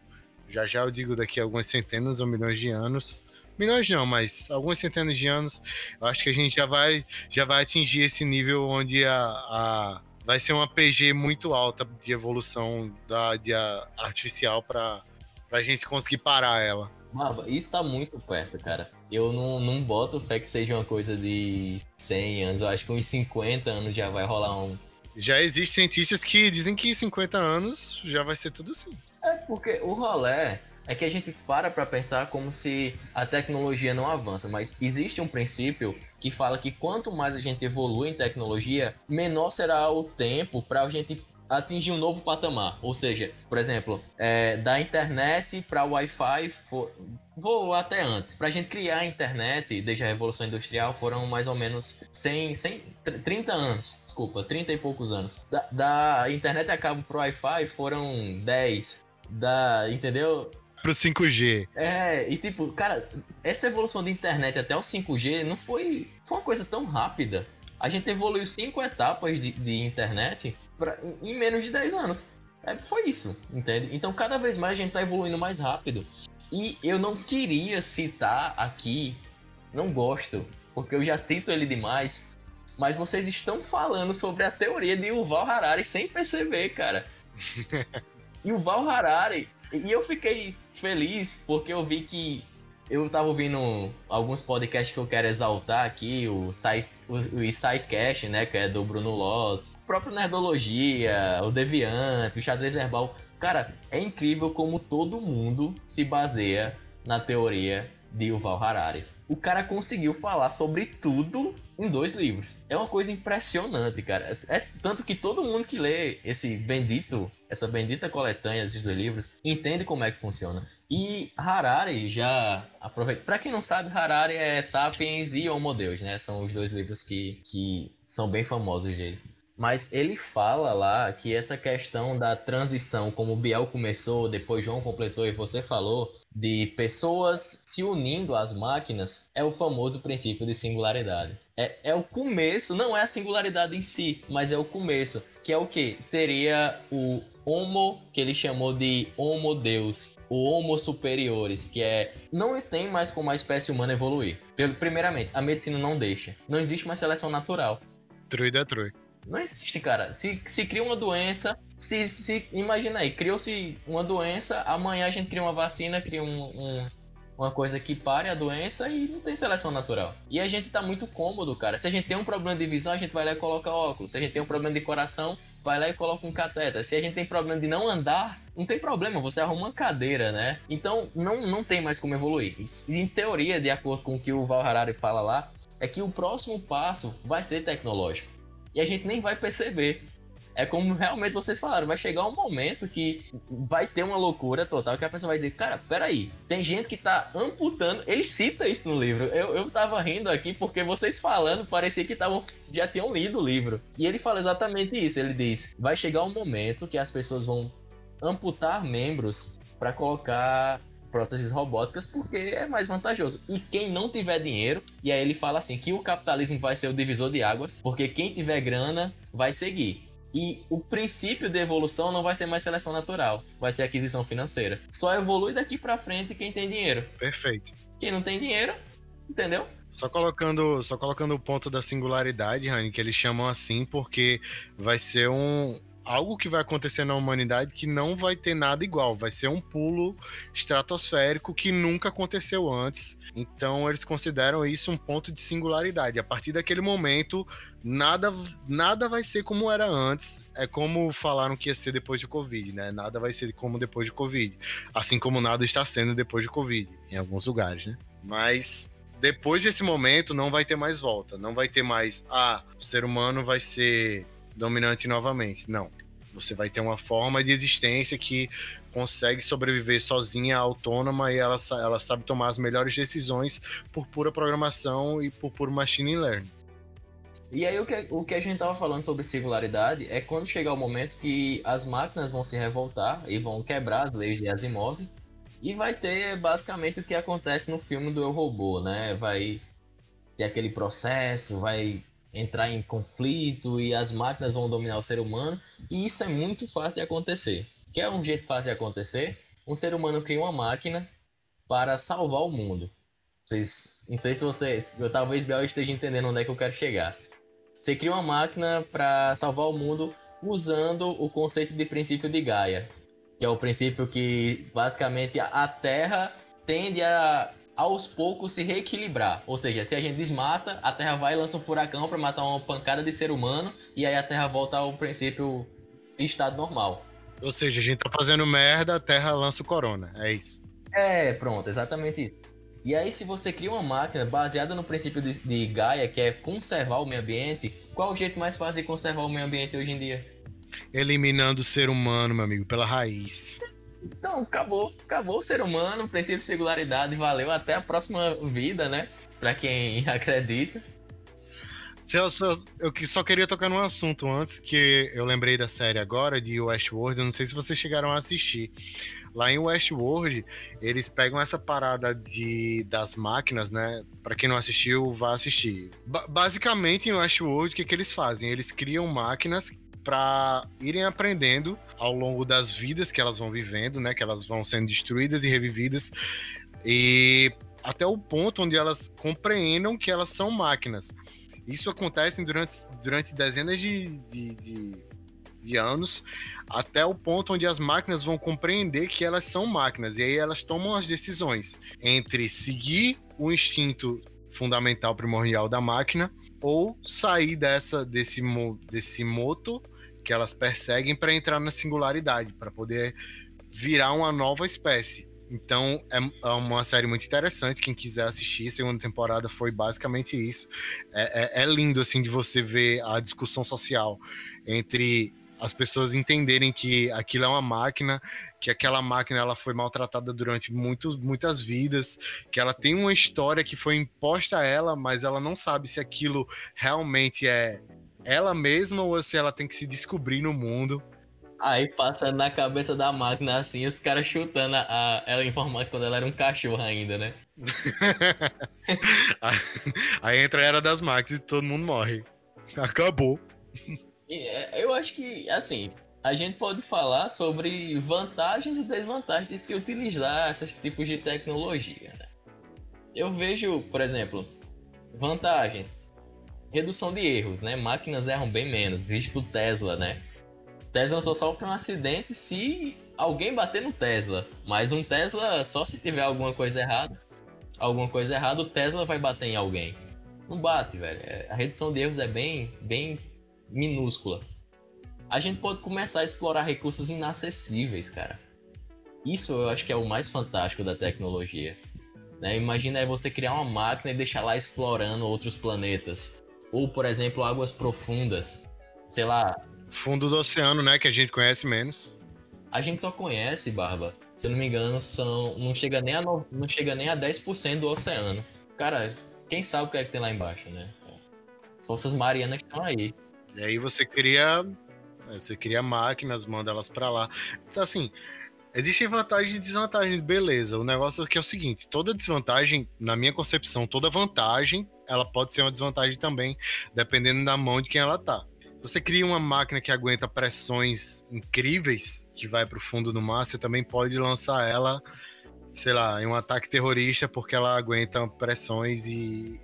S2: já já eu digo daqui a algumas centenas ou milhões de anos, milhões não, mas algumas centenas de anos, eu acho que a gente já vai, já vai atingir esse nível onde a, a vai ser uma PG muito alta de evolução da de artificial para pra gente conseguir parar ela.
S1: Isso tá muito perto, cara. Eu não, não boto fé que seja uma coisa de 100 anos. Eu acho que uns 50 anos já vai rolar um.
S2: Já existem cientistas que dizem que 50 anos já vai ser tudo assim.
S1: É, porque o rolé é que a gente para pra pensar como se a tecnologia não avança, mas existe um princípio que fala que quanto mais a gente evolui em tecnologia, menor será o tempo para a gente atingir um novo patamar. Ou seja, por exemplo, é, da internet para o Wi-Fi, vou até antes. Para a gente criar a internet, desde a Revolução Industrial, foram mais ou menos 100, 100 30 anos. Desculpa, 30 e poucos anos. Da, da internet a cabo para o Wi-Fi foram 10. Da, entendeu?
S2: Pro 5G.
S1: É, e tipo, cara, essa evolução da internet até o 5G não foi, foi uma coisa tão rápida. A gente evoluiu cinco etapas de, de internet pra, em, menos de 10 anos. É, foi isso, entende? Então cada vez mais a gente tá evoluindo mais rápido. E eu não queria citar aqui, não gosto, porque eu já cito ele demais, mas vocês estão falando sobre a teoria de Yuval Harari sem perceber, cara. *laughs* Yuval Harari, e eu fiquei feliz porque eu vi que eu tava ouvindo alguns podcasts que eu quero exaltar aqui, o Sai o, o né, que é do Bruno Loss, o próprio Nerdologia, o Deviante, o Xadrez Verbal. Cara, é incrível como todo mundo se baseia na teoria de Yuval Harari. O cara conseguiu falar sobre tudo em dois livros. É uma coisa impressionante, cara. É tanto que todo mundo que lê esse bendito, essa bendita coletânea desses dois livros, entende como é que funciona. E Harari já aproveita. Para quem não sabe, Harari é Sapiens e Homo Deus, né? São os dois livros que, que são bem famosos dele. Mas ele fala lá que essa questão da transição, como o Biel começou, depois João completou e você falou, de pessoas se unindo às máquinas, é o famoso princípio de singularidade. É, é o começo, não é a singularidade em si, mas é o começo. Que é o que? Seria o Homo, que ele chamou de Homo Deus, o Homo Superiores, que é não tem mais como a espécie humana evoluir. Primeiramente, a medicina não deixa. Não existe mais seleção natural.
S2: Truida é trui.
S1: Não existe, cara. Se, se cria uma doença, se, se imagina aí, criou-se uma doença, amanhã a gente cria uma vacina, cria um, um, uma coisa que pare a doença e não tem seleção natural. E a gente tá muito cômodo, cara. Se a gente tem um problema de visão, a gente vai lá e coloca óculos. Se a gente tem um problema de coração, vai lá e coloca um cateter. Se a gente tem problema de não andar, não tem problema, você arruma uma cadeira, né? Então não, não tem mais como evoluir. Em teoria, de acordo com o que o Val Harari fala lá, é que o próximo passo vai ser tecnológico. E a gente nem vai perceber. É como realmente vocês falaram, vai chegar um momento que vai ter uma loucura total, que a pessoa vai dizer, cara, peraí, tem gente que tá amputando, ele cita isso no livro, eu, eu tava rindo aqui porque vocês falando, parecia que tavam, já tinham lido o livro. E ele fala exatamente isso, ele diz, vai chegar um momento que as pessoas vão amputar membros para colocar próteses robóticas porque é mais vantajoso. E quem não tiver dinheiro, e aí ele fala assim que o capitalismo vai ser o divisor de águas, porque quem tiver grana vai seguir. E o princípio de evolução não vai ser mais seleção natural, vai ser aquisição financeira. Só evolui daqui para frente quem tem dinheiro.
S2: Perfeito.
S1: Quem não tem dinheiro, entendeu?
S2: Só colocando, só colocando o ponto da singularidade, Rani, que eles chamam assim porque vai ser um, algo que vai acontecer na humanidade que não vai ter nada igual, vai ser um pulo estratosférico que nunca aconteceu antes. Então eles consideram isso um ponto de singularidade. A partir daquele momento, nada nada vai ser como era antes. É como falaram que ia ser depois de Covid, né? Nada vai ser como depois de Covid. Assim como nada está sendo depois de Covid, em alguns lugares, né? Mas depois desse momento não vai ter mais volta. Não vai ter mais, ah, o ser humano vai ser dominante novamente. Não Você vai ter uma forma de existência que consegue sobreviver sozinha, autônoma, e ela, ela sabe tomar as melhores decisões por pura programação e por puro machine learning.
S1: E aí o que, o que a gente estava falando sobre singularidade é quando chegar o momento que as máquinas vão se revoltar e vão quebrar as leis de Asimov e vai ter basicamente o que acontece no filme do Eu Robô, né? Vai ter aquele processo, vai entrar em conflito e as máquinas vão dominar o ser humano. E isso é muito fácil de acontecer. Quer um jeito fácil de acontecer? Um ser humano cria uma máquina para salvar o mundo. Vocês, não sei se vocês, eu, talvez Bel esteja entendendo onde é que eu quero chegar. Você cria uma máquina para salvar o mundo usando o conceito de princípio de Gaia, que é o princípio que basicamente a Terra tende a aos poucos se reequilibrar. Ou seja, se a gente desmata, a Terra vai e lança um furacão para matar uma pancada de ser humano e aí a Terra volta ao princípio de estado normal.
S2: Ou seja, a gente tá fazendo merda, a Terra lança o corona. É isso.
S1: É, pronto, exatamente isso. E aí, se você cria uma máquina baseada no princípio de, de Gaia, que é conservar o meio ambiente, qual o jeito mais fácil de conservar o meio ambiente hoje em dia?
S2: Eliminando o ser humano, meu amigo, pela raiz.
S1: Então, acabou. Acabou o ser humano, princípio de singularidade valeu até a próxima vida, né? Pra quem *laughs* acredita.
S2: Celso, eu só queria tocar num assunto antes, que eu lembrei da série agora, de Westworld, eu não sei se vocês chegaram a assistir. Lá em Westworld, eles pegam essa parada de, das máquinas, né? Para quem não assistiu, vá assistir. Ba basicamente, em Westworld, o que, que eles fazem? Eles criam máquinas para irem aprendendo ao longo das vidas que elas vão vivendo, né? Que elas vão sendo destruídas e revividas. E até o ponto onde elas compreendam que elas são máquinas. Isso acontece durante, durante dezenas de, de, de, de anos, até o ponto onde as máquinas vão compreender que elas são máquinas. E aí elas tomam as decisões entre seguir o instinto fundamental primordial da máquina ou sair dessa desse desse moto que elas perseguem para entrar na singularidade, para poder virar uma nova espécie. Então é, é, uma série muito interessante. Quem quiser assistir, segunda temporada foi basicamente isso. É, é, é lindo assim de você ver a discussão social entre as pessoas entenderem que aquilo é uma máquina, que aquela máquina ela foi maltratada durante muito, muitas vidas, que ela tem uma história que foi imposta a ela, mas ela não sabe se aquilo realmente é ela mesma ou se ela tem que se descobrir no mundo.
S1: Aí passa na cabeça da máquina assim, os caras chutando a, ela informática quando ela era um cachorro ainda, né? *laughs*
S2: aí entra a era das máquinas e todo mundo morre. Acabou.
S1: É, eu acho que, assim, a gente pode falar sobre vantagens e desvantagens de se utilizar esses tipos de tecnologia. Né? Eu vejo, por exemplo, vantagens. Redução de erros, né? Máquinas erram bem menos, visto Tesla, né? Tesla só sofre um acidente se alguém bater no Tesla. Mas um Tesla, só se tiver alguma coisa errada, alguma coisa errada, o Tesla vai bater em alguém. Não bate, velho. É, a redução de erros é bem, bem minúscula. A gente pode começar a explorar recursos inacessíveis, cara. Isso eu acho que é o mais fantástico da tecnologia. Né? Imagina aí você criar uma máquina e deixar lá explorando outros planetas. Ou, por exemplo, águas profundas. Sei lá.
S2: Fundo do oceano, né? Que a gente conhece menos.
S1: A gente só conhece, Barba. Se eu não me engano, são. Não chega nem a, no... não chega nem a 10% do oceano. Cara, quem sabe o que é que tem lá embaixo, né? São essas Marianas que estão aí.
S2: E aí você cria. Você cria máquinas, manda elas para lá. Então, assim, Existem vantagens e desvantagens, beleza. O negócio aqui é o seguinte: toda desvantagem, na minha concepção, toda vantagem, ela pode ser uma desvantagem também, dependendo da mão de quem ela tá. Você cria uma máquina que aguenta pressões incríveis, que vai para o fundo do mar, você também pode lançar ela, sei lá, em um ataque terrorista, porque ela aguenta pressões e,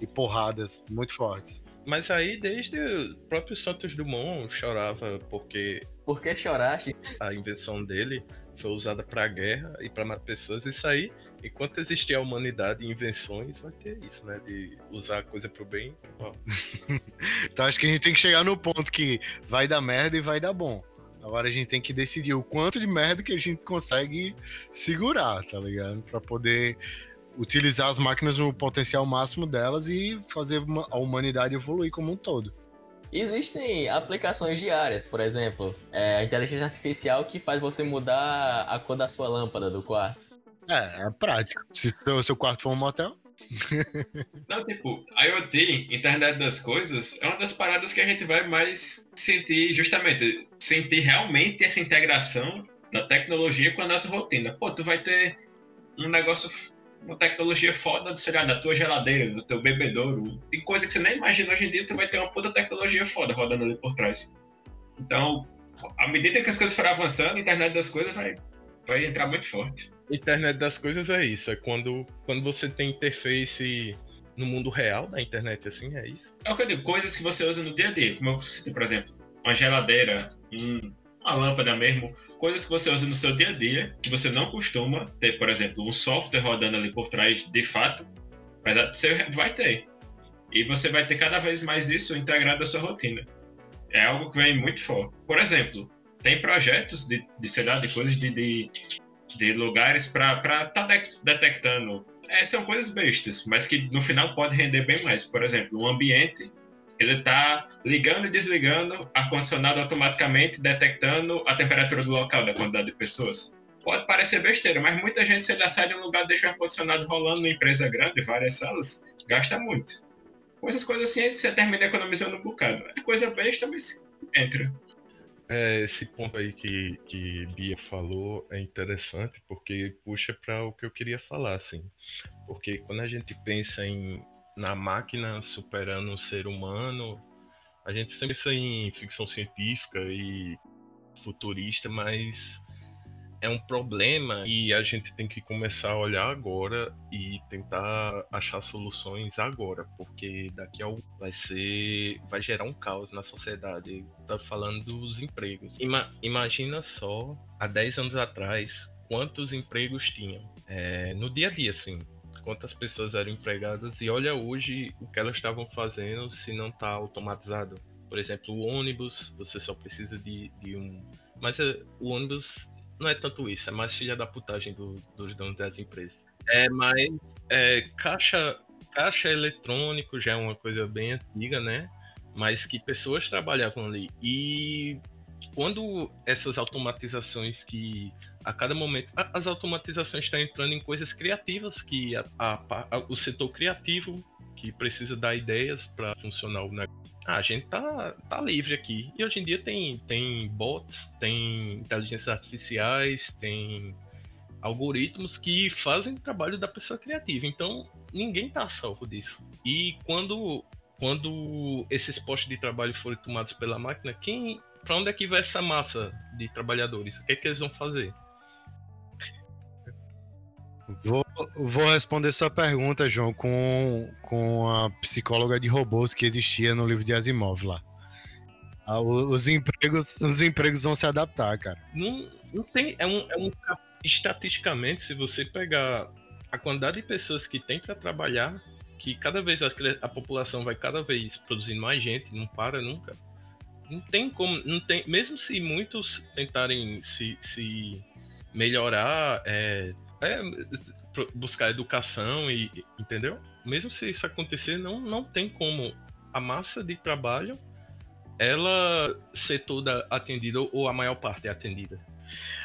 S2: e porradas muito fortes.
S4: Mas aí, desde o próprio Santos Dumont chorava porque.
S1: Por que choraste?
S4: A invenção dele foi usada para guerra e para matar pessoas. Isso aí, enquanto existir a humanidade e invenções, vai ter isso, né? De usar a coisa pro bem. *laughs*
S2: então acho que a gente tem que chegar no ponto que vai dar merda e vai dar bom. Agora a gente tem que decidir o quanto de merda que a gente consegue segurar, tá ligado? Para poder utilizar as máquinas no potencial máximo delas e fazer a humanidade evoluir como um todo.
S1: Existem aplicações diárias, por exemplo, é, a inteligência artificial que faz você mudar a cor da sua lâmpada do quarto.
S2: É, é prático. Se seu, seu quarto for um motel. *laughs*
S3: Não, tipo, IoT, internet das coisas, é uma das paradas que a gente vai mais sentir, justamente, sentir realmente essa integração da tecnologia com a nossa rotina. Pô, tu vai ter um negócio, uma tecnologia foda, sei lá, na tua geladeira, no teu bebedouro. Tem coisa que você nem imagina hoje em dia, tu vai ter uma puta tecnologia foda rodando ali por trás. Então, à medida que as coisas forem avançando, a internet das coisas vai, vai entrar muito forte.
S4: Internet das coisas é isso, é quando, quando você tem interface no mundo real da internet, assim, é isso?
S3: É o que eu digo, coisas que você usa no dia a dia, como eu citei, por exemplo, uma geladeira, um, uma lâmpada mesmo, coisas que você usa no seu dia a dia, que você não costuma ter, por exemplo, um software rodando ali por trás de fato, mas você vai ter. E você vai ter cada vez mais isso integrado à sua rotina. É algo que vem muito forte. Por exemplo, tem projetos de, de sei lá, de coisas de, de de lugares para estar tá detectando. É, são coisas bestas, mas que no final pode render bem mais. Por exemplo, um ambiente, ele está ligando e desligando ar-condicionado automaticamente, detectando a temperatura do local, da quantidade de pessoas. Pode parecer besteira, mas muita gente, se ele sai de um lugar, deixa o ar-condicionado rolando numa empresa grande, várias salas, gasta muito. Com essas coisas assim, você termina economizando um bocado. É coisa besta, mas entra.
S4: É, esse ponto aí que, que Bia falou é interessante porque puxa para o que eu queria falar, assim. Porque quando a gente pensa em na máquina superando o ser humano, a gente sempre pensa em ficção científica e futurista, mas é um problema e a gente tem que começar a olhar agora e tentar achar soluções agora, porque daqui a vai ser vai gerar um caos na sociedade. Tá falando dos empregos. Ima, imagina só há 10 anos atrás quantos empregos tinham é, no dia a dia, assim. Quantas pessoas eram empregadas e olha hoje o que elas estavam fazendo se não está automatizado. Por exemplo, o ônibus, você só precisa de, de um. Mas é, o ônibus não é tanto isso, é mais filha da putagem do, dos donos das empresas. É mais é, caixa, caixa eletrônico já é uma coisa bem antiga, né? Mas que pessoas trabalhavam ali. E quando essas automatizações que a cada momento as automatizações estão entrando em coisas criativas que a, a, a, o setor criativo que precisa dar ideias para funcionar o negócio. Ah, a gente tá, tá livre aqui. E hoje em dia tem, tem bots, tem inteligências artificiais, tem algoritmos que fazem o trabalho da pessoa criativa. Então, ninguém tá salvo disso. E quando, quando esses postos de trabalho forem tomados pela máquina, quem para onde é que vai essa massa de trabalhadores? O que é que eles vão fazer?
S2: Vou, vou responder sua pergunta, João, com, com a psicóloga de robôs que existia no livro de Asimov lá. Ah, os empregos, os empregos vão se adaptar, cara.
S4: Não, não tem. É um, é um. Estatisticamente, se você pegar a quantidade de pessoas que tem para trabalhar, que cada vez a, a população vai cada vez produzindo mais gente, não para nunca. Não tem como. Não tem, mesmo se muitos tentarem se, se melhorar, é, é, buscar educação e entendeu? Mesmo se isso acontecer, não, não tem como a massa de trabalho ela ser toda atendida ou a maior parte é atendida.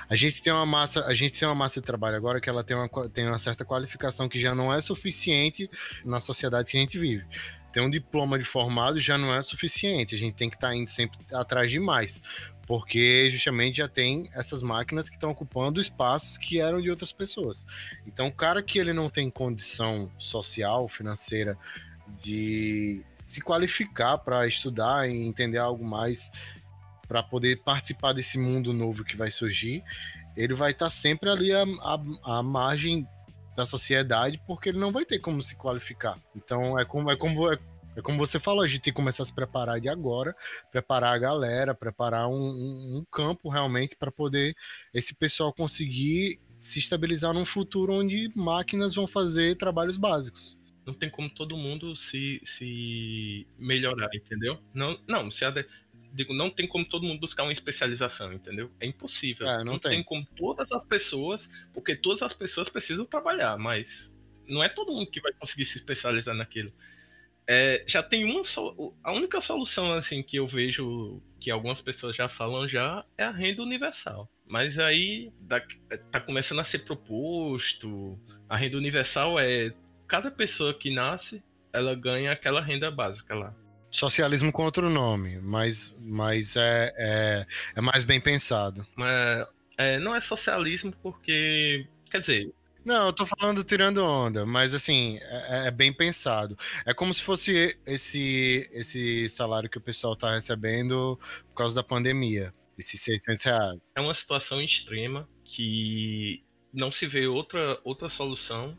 S2: A gente tem uma massa, a gente tem uma massa de trabalho agora que ela tem uma, tem uma certa qualificação que já não é suficiente na sociedade que a gente vive. Ter um diploma de formado já não é suficiente, a gente tem que estar tá indo sempre atrás de mais porque justamente já tem essas máquinas que estão ocupando espaços que eram de outras pessoas. Então, o cara que ele não tem condição social, financeira de se qualificar para estudar e entender algo mais para poder participar desse mundo novo que vai surgir, ele vai estar tá sempre ali à, à, à margem da sociedade porque ele não vai ter como se qualificar. Então é como é como é é como você falou, a gente tem que começar a se preparar de agora, preparar a galera, preparar um, um, um campo realmente para poder esse pessoal conseguir se estabilizar num futuro onde máquinas vão fazer trabalhos básicos.
S4: Não tem como todo mundo se, se melhorar, entendeu? Não, não, se ade... digo, não tem como todo mundo buscar uma especialização, entendeu? É impossível. É, não, não tem. tem como todas as pessoas, porque todas as pessoas precisam trabalhar, mas não é todo mundo que vai conseguir se especializar naquilo é, já tem uma só. A única solução assim que eu vejo que algumas pessoas já falam já é a renda universal. Mas aí dá, tá começando a ser proposto. A renda universal é cada pessoa que nasce, ela ganha aquela renda básica lá.
S2: Socialismo com outro nome, mas, mas é, é, é mais bem pensado.
S4: Mas, é, não é socialismo porque. Quer dizer,
S2: não, eu tô falando tirando onda, mas assim, é, é, bem pensado. É como se fosse esse, esse salário que o pessoal tá recebendo por causa da pandemia, esses 600 reais.
S4: É uma situação extrema que não se vê outra, outra solução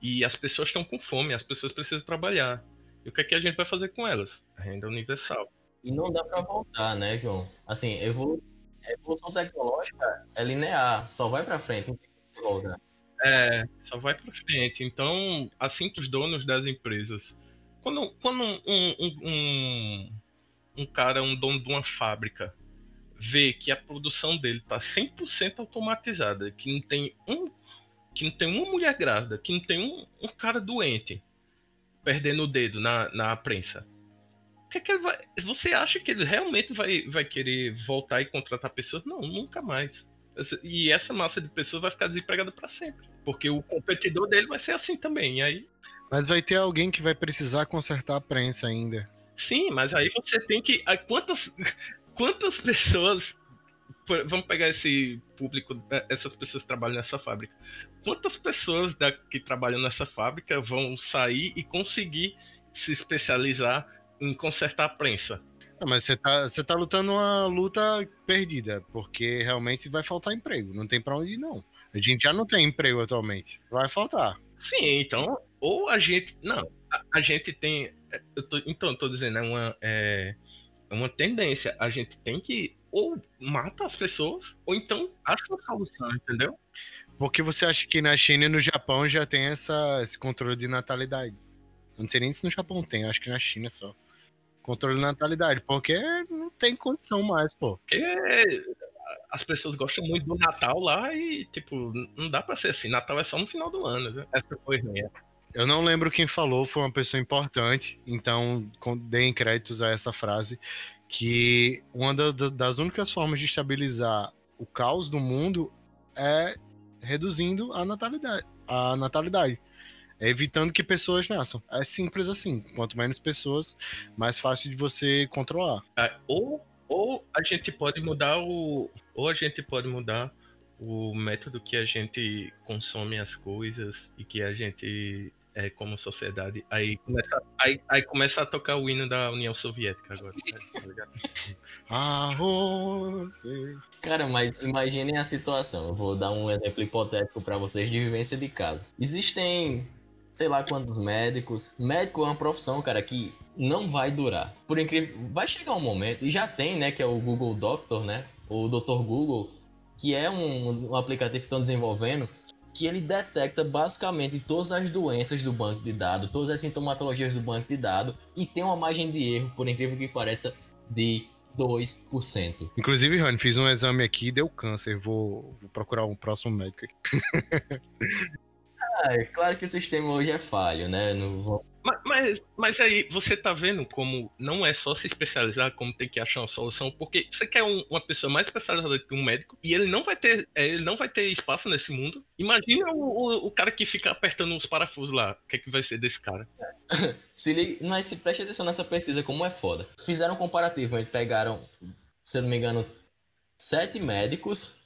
S4: e as pessoas estão com fome, as pessoas precisam trabalhar. E o que é que a gente vai fazer com elas? A renda universal.
S1: E não dá para voltar, né, João? Assim, evolução, evolução tecnológica é linear, só vai para frente, não tem como voltar.
S4: É, só vai para frente. Então, assim que os donos das empresas. Quando, quando um, um, um, um cara, um dono de uma fábrica, vê que a produção dele está 100% automatizada, que não tem um que não tem uma mulher grávida, que não tem um, um cara doente perdendo o dedo na, na prensa. Que que vai, você acha que ele realmente vai, vai querer voltar e contratar pessoas? Não, nunca mais. E essa massa de pessoas vai ficar desempregada para sempre. Porque o competidor dele vai ser assim também. Aí...
S2: Mas vai ter alguém que vai precisar consertar a prensa ainda.
S4: Sim, mas aí você tem que. Quantas, *laughs* quantas pessoas. Vamos pegar esse público, é, essas pessoas que trabalham nessa fábrica. Quantas pessoas da, que trabalham nessa fábrica vão sair e conseguir se especializar em consertar a prensa?
S2: Não, mas você tá, você tá lutando uma luta perdida, porque realmente vai faltar emprego. Não tem para onde ir, não. A gente já não tem emprego atualmente. Vai faltar.
S4: Sim, então, ou a gente. Não, a, a gente tem. É, eu tô, então, eu tô dizendo, é uma, é, é uma tendência. A gente tem que ou mata as pessoas, ou então acha uma solução, entendeu?
S2: Porque você acha que na China e no Japão já tem essa, esse controle de natalidade? Não sei nem se no Japão tem, acho que na China só. Controle de natalidade, porque não tem condição mais, pô.
S4: Porque as pessoas gostam muito do Natal lá e, tipo, não dá pra ser assim. Natal é só no final do ano, né? Essa coisa minha.
S2: Eu não lembro quem falou, foi uma pessoa importante, então deem créditos a essa frase, que uma das únicas formas de estabilizar o caos do mundo é reduzindo a natalidade. A natalidade. É evitando que pessoas nasçam. É simples assim. Quanto menos pessoas, mais fácil de você controlar.
S4: É, ou, ou a gente pode mudar o, ou a gente pode mudar o método que a gente consome as coisas e que a gente é como sociedade. Aí começa, aí, aí começa a tocar o hino da União Soviética agora. Né?
S2: Tá *laughs*
S1: Cara, mas imaginem a situação. Eu vou dar um exemplo hipotético para vocês de vivência de casa. Existem, sei lá quantos médicos. Médico é uma profissão, cara, que não vai durar. Por incrível, vai chegar um momento e já tem, né, que é o Google Doctor, né? o Dr. Google, que é um, um aplicativo que estão desenvolvendo, que ele detecta basicamente todas as doenças do banco de dados, todas as sintomatologias do banco de dados e tem uma margem de erro, por incrível que pareça, de 2%.
S2: Inclusive, Rani, fiz um exame aqui e deu câncer. Vou, vou procurar um próximo médico aqui.
S1: ah, *laughs* é claro que o sistema hoje é falho, né? Não vou
S4: mas, mas, mas, aí, você tá vendo como não é só se especializar, como tem que achar uma solução, porque você quer um, uma pessoa mais especializada que um médico e ele não vai ter, é, ele não vai ter espaço nesse mundo. Imagina o, o, o cara que fica apertando os parafusos lá. O que é que vai ser desse cara? *laughs*
S1: se liga, mas se preste atenção nessa pesquisa, como é foda. Fizeram um comparativo, eles pegaram, se eu não me engano, sete médicos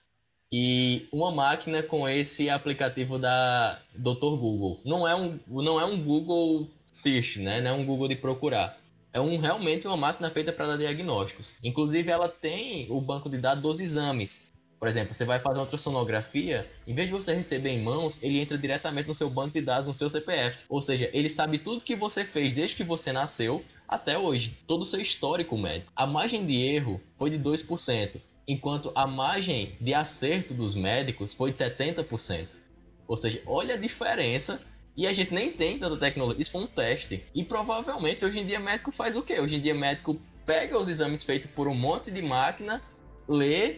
S1: e uma máquina com esse aplicativo da Dr. Google. Não é um, não é um Google search, né? Não é um Google de procurar. É um, realmente uma máquina feita para dar diagnósticos. Inclusive, ela tem o banco de dados dos exames. Por exemplo, você vai fazer uma ultrassonografia, em vez de você receber em mãos, ele entra diretamente no seu banco de dados, no seu CPF. Ou seja, ele sabe tudo que você fez desde que você nasceu até hoje. Todo o seu histórico médico. A margem de erro foi de 2%, enquanto a margem de acerto dos médicos foi de 70%. Ou seja, olha a diferença e a gente nem tem tanta tecnologia. Isso foi um teste. E provavelmente hoje em dia médico faz o quê? Hoje em dia médico pega os exames feitos por um monte de máquina, lê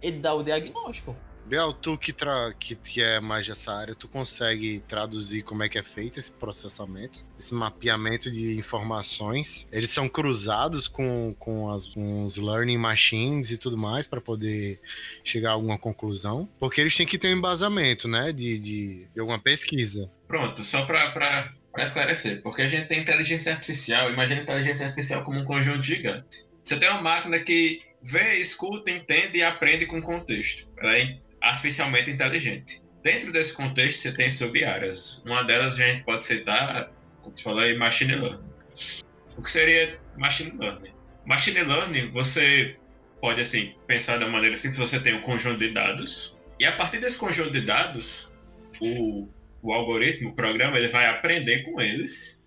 S1: e dá o diagnóstico.
S2: Biel, tu que, tra... que, que é mais dessa área, tu consegue traduzir como é que é feito esse processamento, esse mapeamento de informações? Eles são cruzados com, com, as, com os learning machines e tudo mais para poder chegar a alguma conclusão? Porque eles têm que ter um embasamento, né, de, de, de alguma pesquisa.
S3: Pronto, só para esclarecer, porque a gente tem inteligência artificial, imagina inteligência artificial como um conjunto gigante. Você tem uma máquina que vê, escuta, entende e aprende com contexto. Ela artificialmente inteligente. Dentro desse contexto, você tem sub-áreas. Uma delas a gente pode citar, como você falou aí, machine learning. O que seria machine learning? Machine learning, você pode assim pensar da maneira simples, você tem um conjunto de dados e a partir desse conjunto de dados, o, o algoritmo, o programa, ele vai aprender com eles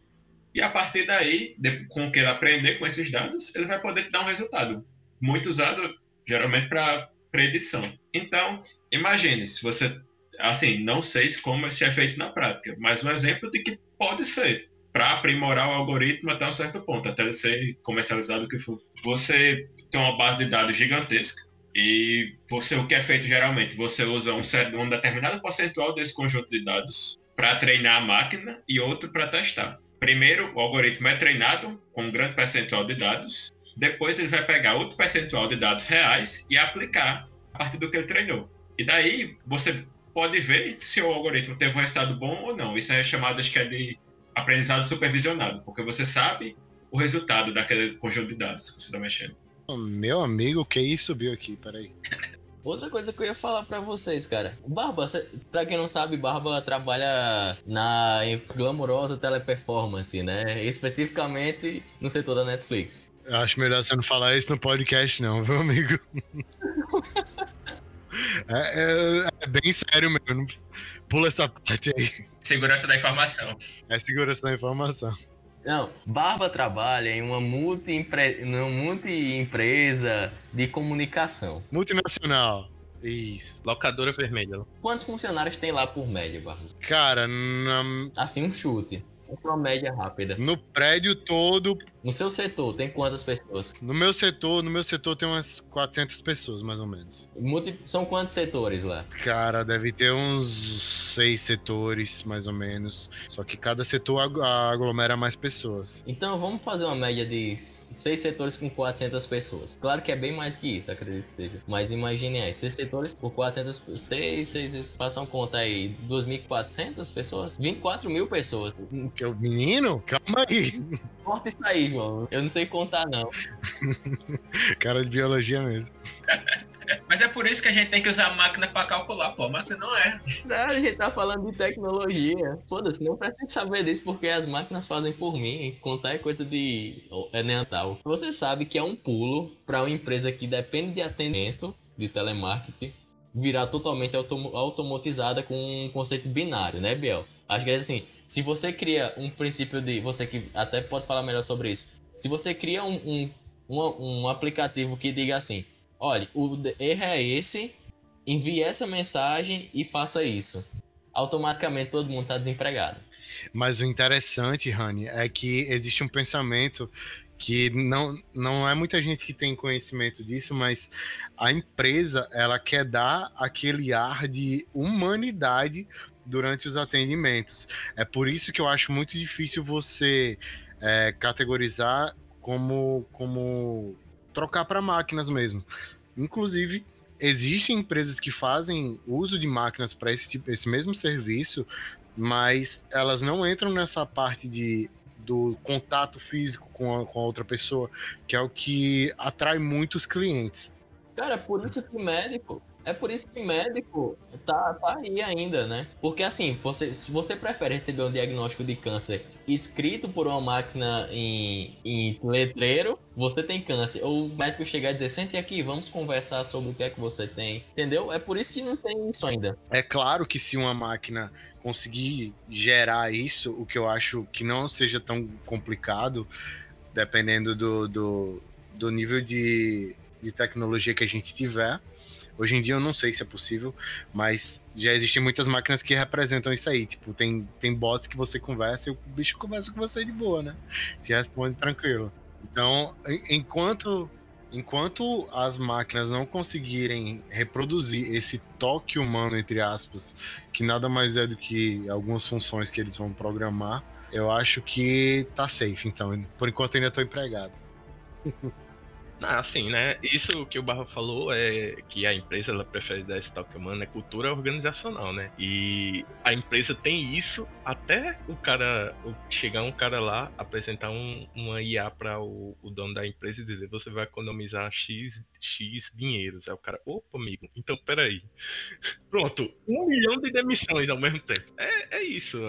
S3: e a partir daí, de, com o que ele aprender com esses dados, ele vai poder te dar um resultado muito usado geralmente para predição. Então, imagine se você, assim, não sei como isso é feito na prática, mas um exemplo de que pode ser para aprimorar o algoritmo até um certo ponto, até ele ser comercializado o que for. Você tem uma base de dados gigantesca e você o que é feito geralmente, você usa um, certo, um determinado percentual desse conjunto de dados para treinar a máquina e outro para testar. Primeiro, o algoritmo é treinado com um grande percentual de dados depois ele vai pegar outro percentual de dados reais e aplicar a partir do que ele treinou. E daí você pode ver se o algoritmo teve um resultado bom ou não. Isso é chamado, acho que é de aprendizado supervisionado, porque você sabe o resultado daquele conjunto de dados que você está mexendo.
S2: Meu amigo, o que isso subiu aqui? Peraí. *laughs*
S1: Outra coisa que eu ia falar para vocês, cara. Barba, pra quem não sabe, Barba trabalha na glamourosa teleperformance, né? Especificamente no setor da Netflix.
S2: Eu acho melhor você não falar isso no podcast, não, viu, amigo? é, é, é, bem sério mesmo. Pula essa parte aí.
S3: Segurança da informação.
S2: É segurança da informação.
S1: Não, Barba trabalha em uma multi-empresa multi de comunicação.
S2: Multinacional. Isso.
S4: Locadora vermelha.
S1: Quantos funcionários tem lá por média, Barba?
S2: Cara, na...
S1: assim um chute. Uma média rápida.
S2: No prédio todo.
S1: No seu setor, tem quantas pessoas?
S2: No meu setor, no meu setor tem umas 400 pessoas, mais ou menos.
S1: Multi... São quantos setores lá?
S2: Cara, deve ter uns seis setores, mais ou menos. Só que cada setor aglomera mais pessoas.
S1: Então vamos fazer uma média de seis setores com 400 pessoas. Claro que é bem mais que isso, acredito que seja. Mas imagine aí, seis setores por 400... Seis, seis vezes, façam conta aí, 2.400 pessoas? 24 mil pessoas.
S2: Que é o menino? Calma aí.
S1: Corta isso aí, Eu não sei contar, não. *laughs*
S2: Cara de biologia mesmo. *laughs*
S3: Mas é por isso que a gente tem que usar a máquina pra calcular, pô. A máquina não é.
S1: Não, a gente tá falando de tecnologia. Foda-se, não precisa saber disso porque as máquinas fazem por mim. Contar é coisa de é neandertal. Você sabe que é um pulo para uma empresa que depende de atendimento, de telemarketing, virar totalmente autom automatizada com um conceito binário, né, Biel? Acho que é assim, se você cria um princípio de. Você que até pode falar melhor sobre isso. Se você cria um, um, um, um aplicativo que diga assim: olha, o erro é esse, envie essa mensagem e faça isso. Automaticamente todo mundo está desempregado.
S2: Mas o interessante, Rani, é que existe um pensamento que não, não é muita gente que tem conhecimento disso, mas a empresa ela quer dar aquele ar de humanidade durante os atendimentos. É por isso que eu acho muito difícil você é, categorizar como, como trocar para máquinas mesmo. Inclusive, existem empresas que fazem uso de máquinas para esse, tipo, esse mesmo serviço, mas elas não entram nessa parte de do contato físico com a, com a outra pessoa, que é o que atrai muitos clientes.
S1: Cara, por isso que médico é por isso que médico tá, tá aí ainda, né? Porque assim, você, se você prefere receber um diagnóstico de câncer escrito por uma máquina em, em letreiro, você tem câncer. Ou o médico chegar e dizer, sente aqui, vamos conversar sobre o que é que você tem. Entendeu? É por isso que não tem isso ainda.
S2: É claro que se uma máquina conseguir gerar isso, o que eu acho que não seja tão complicado, dependendo do, do, do nível de, de tecnologia que a gente tiver Hoje em dia eu não sei se é possível, mas já existem muitas máquinas que representam isso aí. Tipo, tem, tem bots que você conversa e o bicho conversa com você de boa, né? Te responde tranquilo. Então, enquanto enquanto as máquinas não conseguirem reproduzir esse toque humano, entre aspas, que nada mais é do que algumas funções que eles vão programar, eu acho que tá safe. Então, por enquanto ainda tô empregado. *laughs*
S4: Ah, assim, né? Isso que o Barra falou é que a empresa ela prefere dar esse toque humano, é cultura organizacional, né? E a empresa tem isso até o cara chegar um cara lá, apresentar um, uma IA para o, o, dono da empresa e dizer você vai economizar X, X dinheiros. Aí o cara, opa, amigo, então peraí. *laughs* Pronto, um milhão de demissões ao mesmo tempo. É, é isso.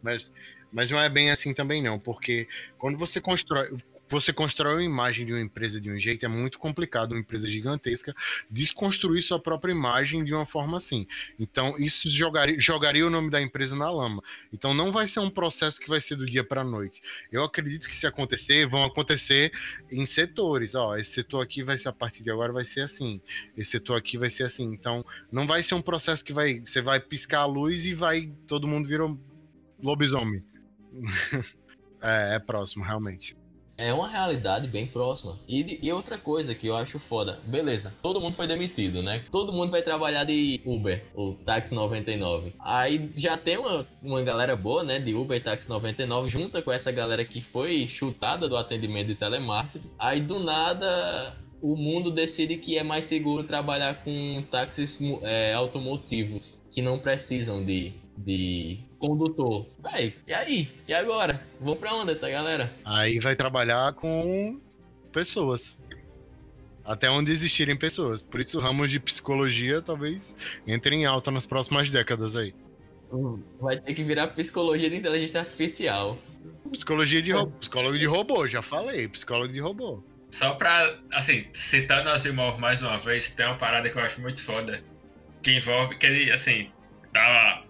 S2: Mas, mas não é bem assim também, não, porque quando você constrói você constrói uma imagem de uma empresa de um jeito, é muito complicado, uma empresa gigantesca, desconstruir sua própria imagem de uma forma assim. Então, isso jogaria, jogaria o nome da empresa na lama. Então, não vai ser um processo que vai ser do dia para a noite. Eu acredito que se acontecer, vão acontecer em setores. Ó, esse setor aqui vai ser, a partir de agora, vai ser assim. Esse setor aqui vai ser assim. Então, não vai ser um processo que vai, você vai piscar a luz e vai, todo mundo virou lobisomem. *laughs* é, é próximo, realmente
S1: é uma realidade bem próxima. E, e, outra coisa que eu acho foda, beleza, todo mundo foi demitido, né? Todo mundo vai trabalhar de Uber, o Táxi 99. Aí já tem uma, uma galera boa, né, de Uber e Táxi 99, junta com essa galera que foi chutada do atendimento de telemarketing. Aí do nada o mundo decide que é mais seguro trabalhar com táxis é, automotivos que não precisam de, de condutor. Véi, e aí? E agora? Vão pra onde essa galera?
S2: Aí vai trabalhar com pessoas. Até onde existirem pessoas. Por isso, ramos de psicologia talvez entrem em alta nas próximas décadas aí.
S1: Hum, vai ter que virar psicologia de inteligência artificial.
S2: Psicologia de robô. Psicólogo de robô, já falei. Psicólogo de robô.
S3: Só pra, assim, citando Asimov mais uma vez, tem uma parada que eu acho muito foda. Que envolve, que ele, assim, dá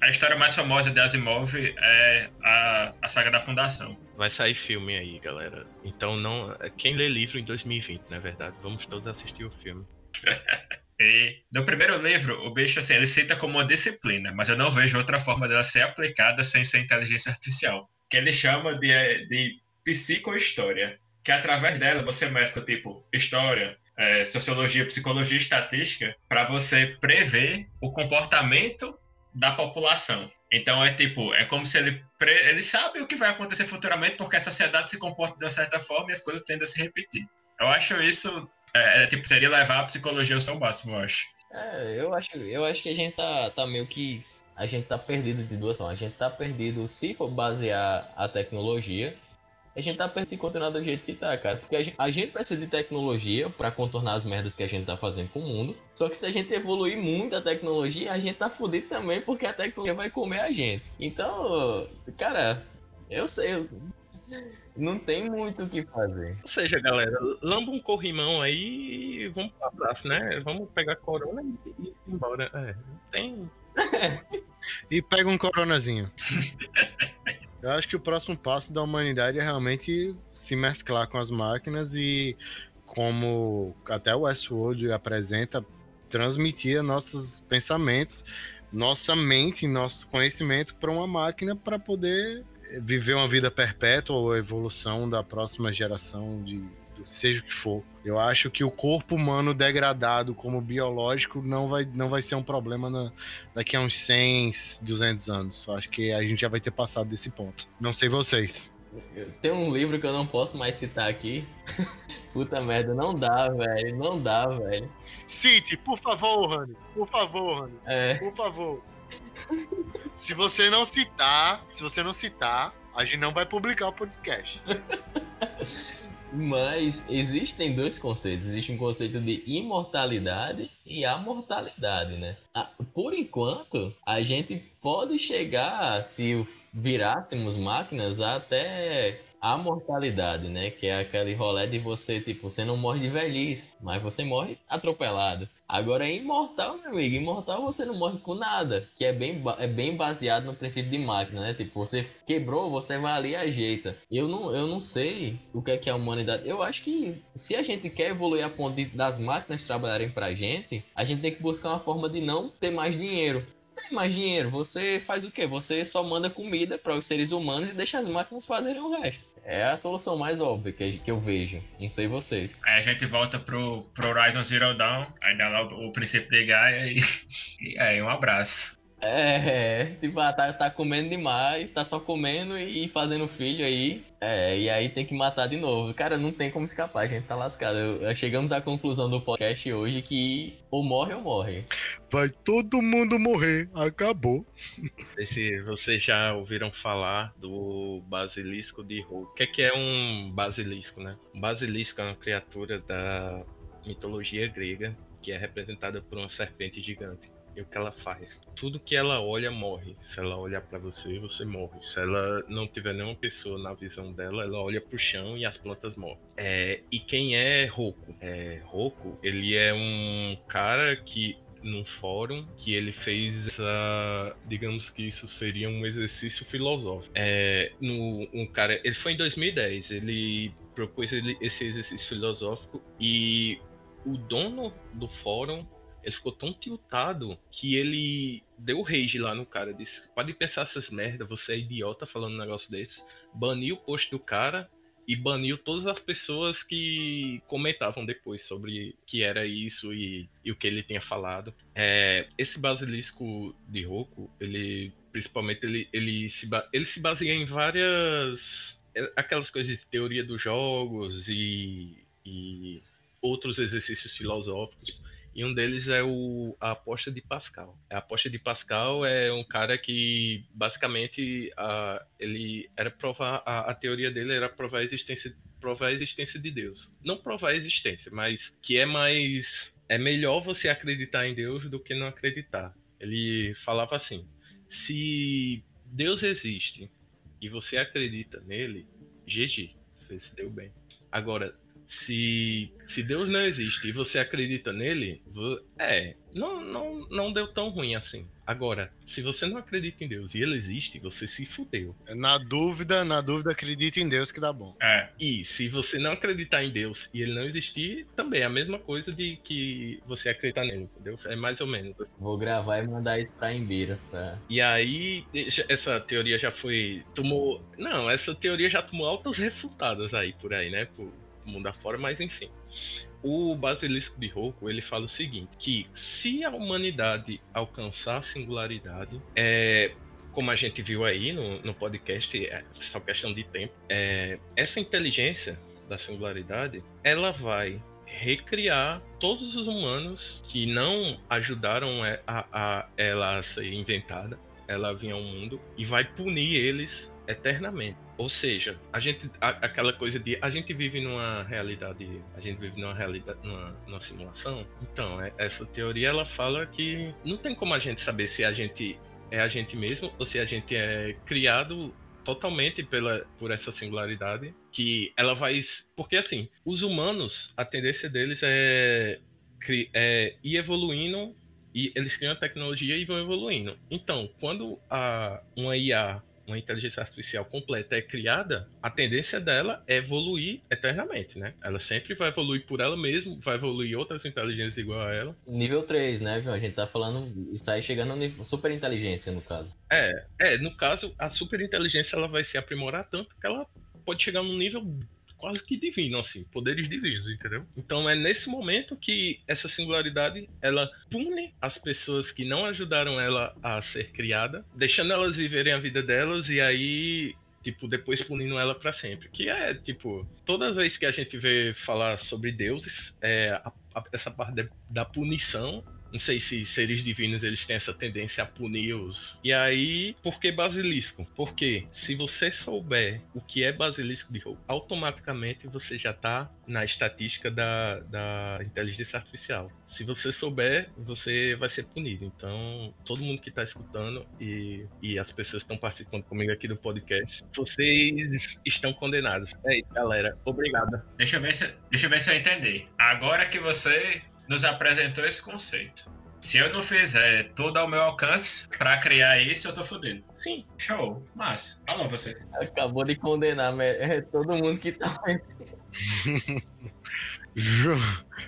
S3: a história mais famosa de Asimov é a, a saga da Fundação.
S4: Vai sair filme aí, galera. Então não. Quem lê livro em 2020, na é verdade, vamos todos assistir o filme. *laughs*
S3: e no primeiro livro, o bicho assim, ele cita como uma disciplina, mas eu não vejo outra forma dela ser aplicada sem ser inteligência artificial. Que ele chama de, de psicohistória. Que através dela você mescla tipo história, é, sociologia, psicologia e estatística para você prever o comportamento da população. Então é tipo, é como se ele ele sabe o que vai acontecer futuramente porque a sociedade se comporta de uma certa forma e as coisas tendem a se repetir. Eu acho isso é, é tipo seria levar a psicologia ao seu máximo, eu acho.
S1: É, eu acho, eu acho que a gente tá, tá meio que a gente tá perdido de duas formas. A gente tá perdido se for basear a tecnologia a gente tá pensando em continuar do jeito que tá, cara. Porque a gente, a gente precisa de tecnologia para contornar as merdas que a gente tá fazendo com o mundo. Só que se a gente evoluir muito a tecnologia, a gente tá fudido também porque a tecnologia vai comer a gente. Então, cara, eu sei. Não tem muito o que fazer.
S4: Ou seja, galera, lamba um corrimão aí e vamos pro abraço, né? Vamos pegar corona e ir embora. É, tem. *laughs*
S2: e pega um coronazinho. *laughs* Eu acho que o próximo passo da humanidade é realmente se mesclar com as máquinas e, como até o Westworld apresenta, transmitir nossos pensamentos, nossa mente, nosso conhecimento para uma máquina para poder viver uma vida perpétua ou evolução da próxima geração de seja o que for. Eu acho que o corpo humano degradado como biológico não vai, não vai ser um problema na, daqui a uns 100, 200 anos. Eu acho que a gente já vai ter passado desse ponto. Não sei vocês.
S1: Tem um livro que eu não posso mais citar aqui. *laughs* Puta merda, não dá, velho. Não dá, velho.
S2: Cite, por favor, Rani. Por favor, Rani. É. Por favor. se você não citar, se você não citar, a gente não vai publicar o podcast. *laughs*
S1: Mas existem dois conceitos. Existe um conceito de imortalidade e a mortalidade, né? Por enquanto, a gente pode chegar, se virássemos máquinas, até a mortalidade, né? Que é aquele rolê de você, tipo, você não morre de velhice, mas você morre atropelado. Agora é imortal, meu amigo. Imortal você não morre com nada. Que é bem, é bem baseado no princípio de máquina, né? Tipo, você quebrou, você vai ali e ajeita. Eu não, eu não sei o que é que a humanidade. Eu acho que se a gente quer evoluir a ponto de, das máquinas trabalharem pra gente, a gente tem que buscar uma forma de não ter mais dinheiro tem mais dinheiro. Você faz o quê? Você só manda comida para os seres humanos e deixa as máquinas fazerem o resto. É a solução mais óbvia que, que eu vejo. Não sei vocês.
S3: Aí a gente volta pro, pro Horizon Zero Dawn, aí dá lá o, o princípio de Gaia e, *laughs* e aí um abraço.
S1: É, *laughs* tipo, ah, tá, tá comendo demais, tá só comendo e fazendo filho aí. É, e aí tem que matar de novo. Cara, não tem como escapar, a gente tá lascado. Eu- chegamos à conclusão do podcast hoje que ou morre ou morre.
S2: Vai todo mundo morrer. Acabou. *laughs*
S4: Não sei se vocês já ouviram falar do basilisco de Hulk. O que é, que é um basilisco, né? Um basilisco é uma criatura da mitologia grega que é representada por uma serpente gigante. O que ela faz? Tudo que ela olha morre. Se ela olhar pra você, você morre. Se ela não tiver nenhuma pessoa na visão dela, ela olha pro chão e as plantas morrem. É, e quem é Roku? É, Roku, ele é um cara que num fórum que ele fez essa, digamos que isso seria um exercício filosófico. É, no, um cara, ele foi em 2010, ele propôs ele- esse exercício filosófico e o dono do fórum ele ficou tão tiltado que ele deu rage lá no cara. Disse: Pode pensar essas merda, você é idiota falando um negócio desse. Baniu o post do cara e baniu todas as pessoas que comentavam depois sobre que era isso e, e o que ele tinha falado. É, esse basilisco de Roku, ele principalmente ele, ele, se, ele se baseia em várias é, aquelas coisas de teoria dos jogos e, e outros exercícios filosóficos. E um deles é o, a aposta de Pascal. A aposta de Pascal é um cara que, basicamente, a, ele era provar a, a teoria dele era provar a existência, provar a existência de Deus. Não provar a existência, mas que é mais é melhor você acreditar em Deus do que não acreditar. Ele falava assim: se Deus existe e você acredita nele, GG, você se deu bem. Agora, se, se Deus não existe e você acredita nele, é, não, não, não deu tão ruim assim. Agora, se você não acredita em Deus e ele existe, você se fudeu.
S2: Na dúvida, na dúvida, acredite em Deus que dá bom.
S3: É,
S4: E se você não acreditar em Deus e ele não existir, também é a mesma coisa de que você acreditar nele, entendeu? É mais ou menos.
S1: Vou gravar e mandar isso pra Imbira. Pra...
S4: E aí, essa teoria já foi. Tomou. Não, essa teoria já tomou altas refutadas aí por aí, né? Pro mundo afora, mas enfim. O Basilisco de Roku, ele fala o seguinte: que se a humanidade alcançar a singularidade, é. Como a gente viu aí no, no podcast, é só questão de tempo. É, essa inteligência da singularidade, ela vai recriar todos os humanos que não ajudaram é, a, a ela a ser inventada, ela vir ao mundo e vai punir eles eternamente. Ou seja, a gente a- aquela coisa de a gente vive numa realidade, a gente vive numa realidade, numa, numa simulação. Então, é- essa teoria ela fala que não tem como a gente saber se a gente é a gente mesmo ou se a gente é criado totalmente pela por essa singularidade que ela vai porque assim os humanos a tendência deles é, é ir evoluindo e eles criam a tecnologia e vão evoluindo então quando a uma IA uma inteligência artificial completa é criada, a tendência dela é evoluir eternamente, né? Ela sempre vai evoluir por ela mesma, vai evoluir outras inteligências igual a ela.
S1: Nível 3, né, viu? A gente tá falando. Isso aí chegando no nível. Super inteligência, no caso.
S4: É, é, no caso, a superinteligência ela vai se aprimorar tanto que ela pode chegar num nível quase que divino, assim, poderes divinos, entendeu? Então é nesse momento que essa singularidade ela pune as pessoas que não ajudaram ela a ser criada, deixando elas viverem a vida delas e aí tipo depois punindo ela para sempre. Que é tipo toda vez que a gente vê falar sobre deuses, é a- a- essa parte da- da punição não sei se seres divinos eles têm essa tendência a punir os. E aí, por que basilisco? Porque se você souber o que é basilisco de roubo, automaticamente você já tá na estatística da, da inteligência artificial. Se você souber, você vai ser punido. Então, todo mundo que tá escutando e, e as pessoas estão participando comigo aqui do podcast, vocês estão condenados. É isso, galera. Obrigado.
S3: deixa eu ver se, deixa eu ver se eu entendi. Agora que você nos apresentou esse conceito. Se eu não fizer tudo ao meu alcance pra criar isso, eu tô fudido.
S4: Sim.
S3: Show. Massa. Alô, vocês.
S1: Acabou de condenar mas é todo mundo que tá.
S2: João,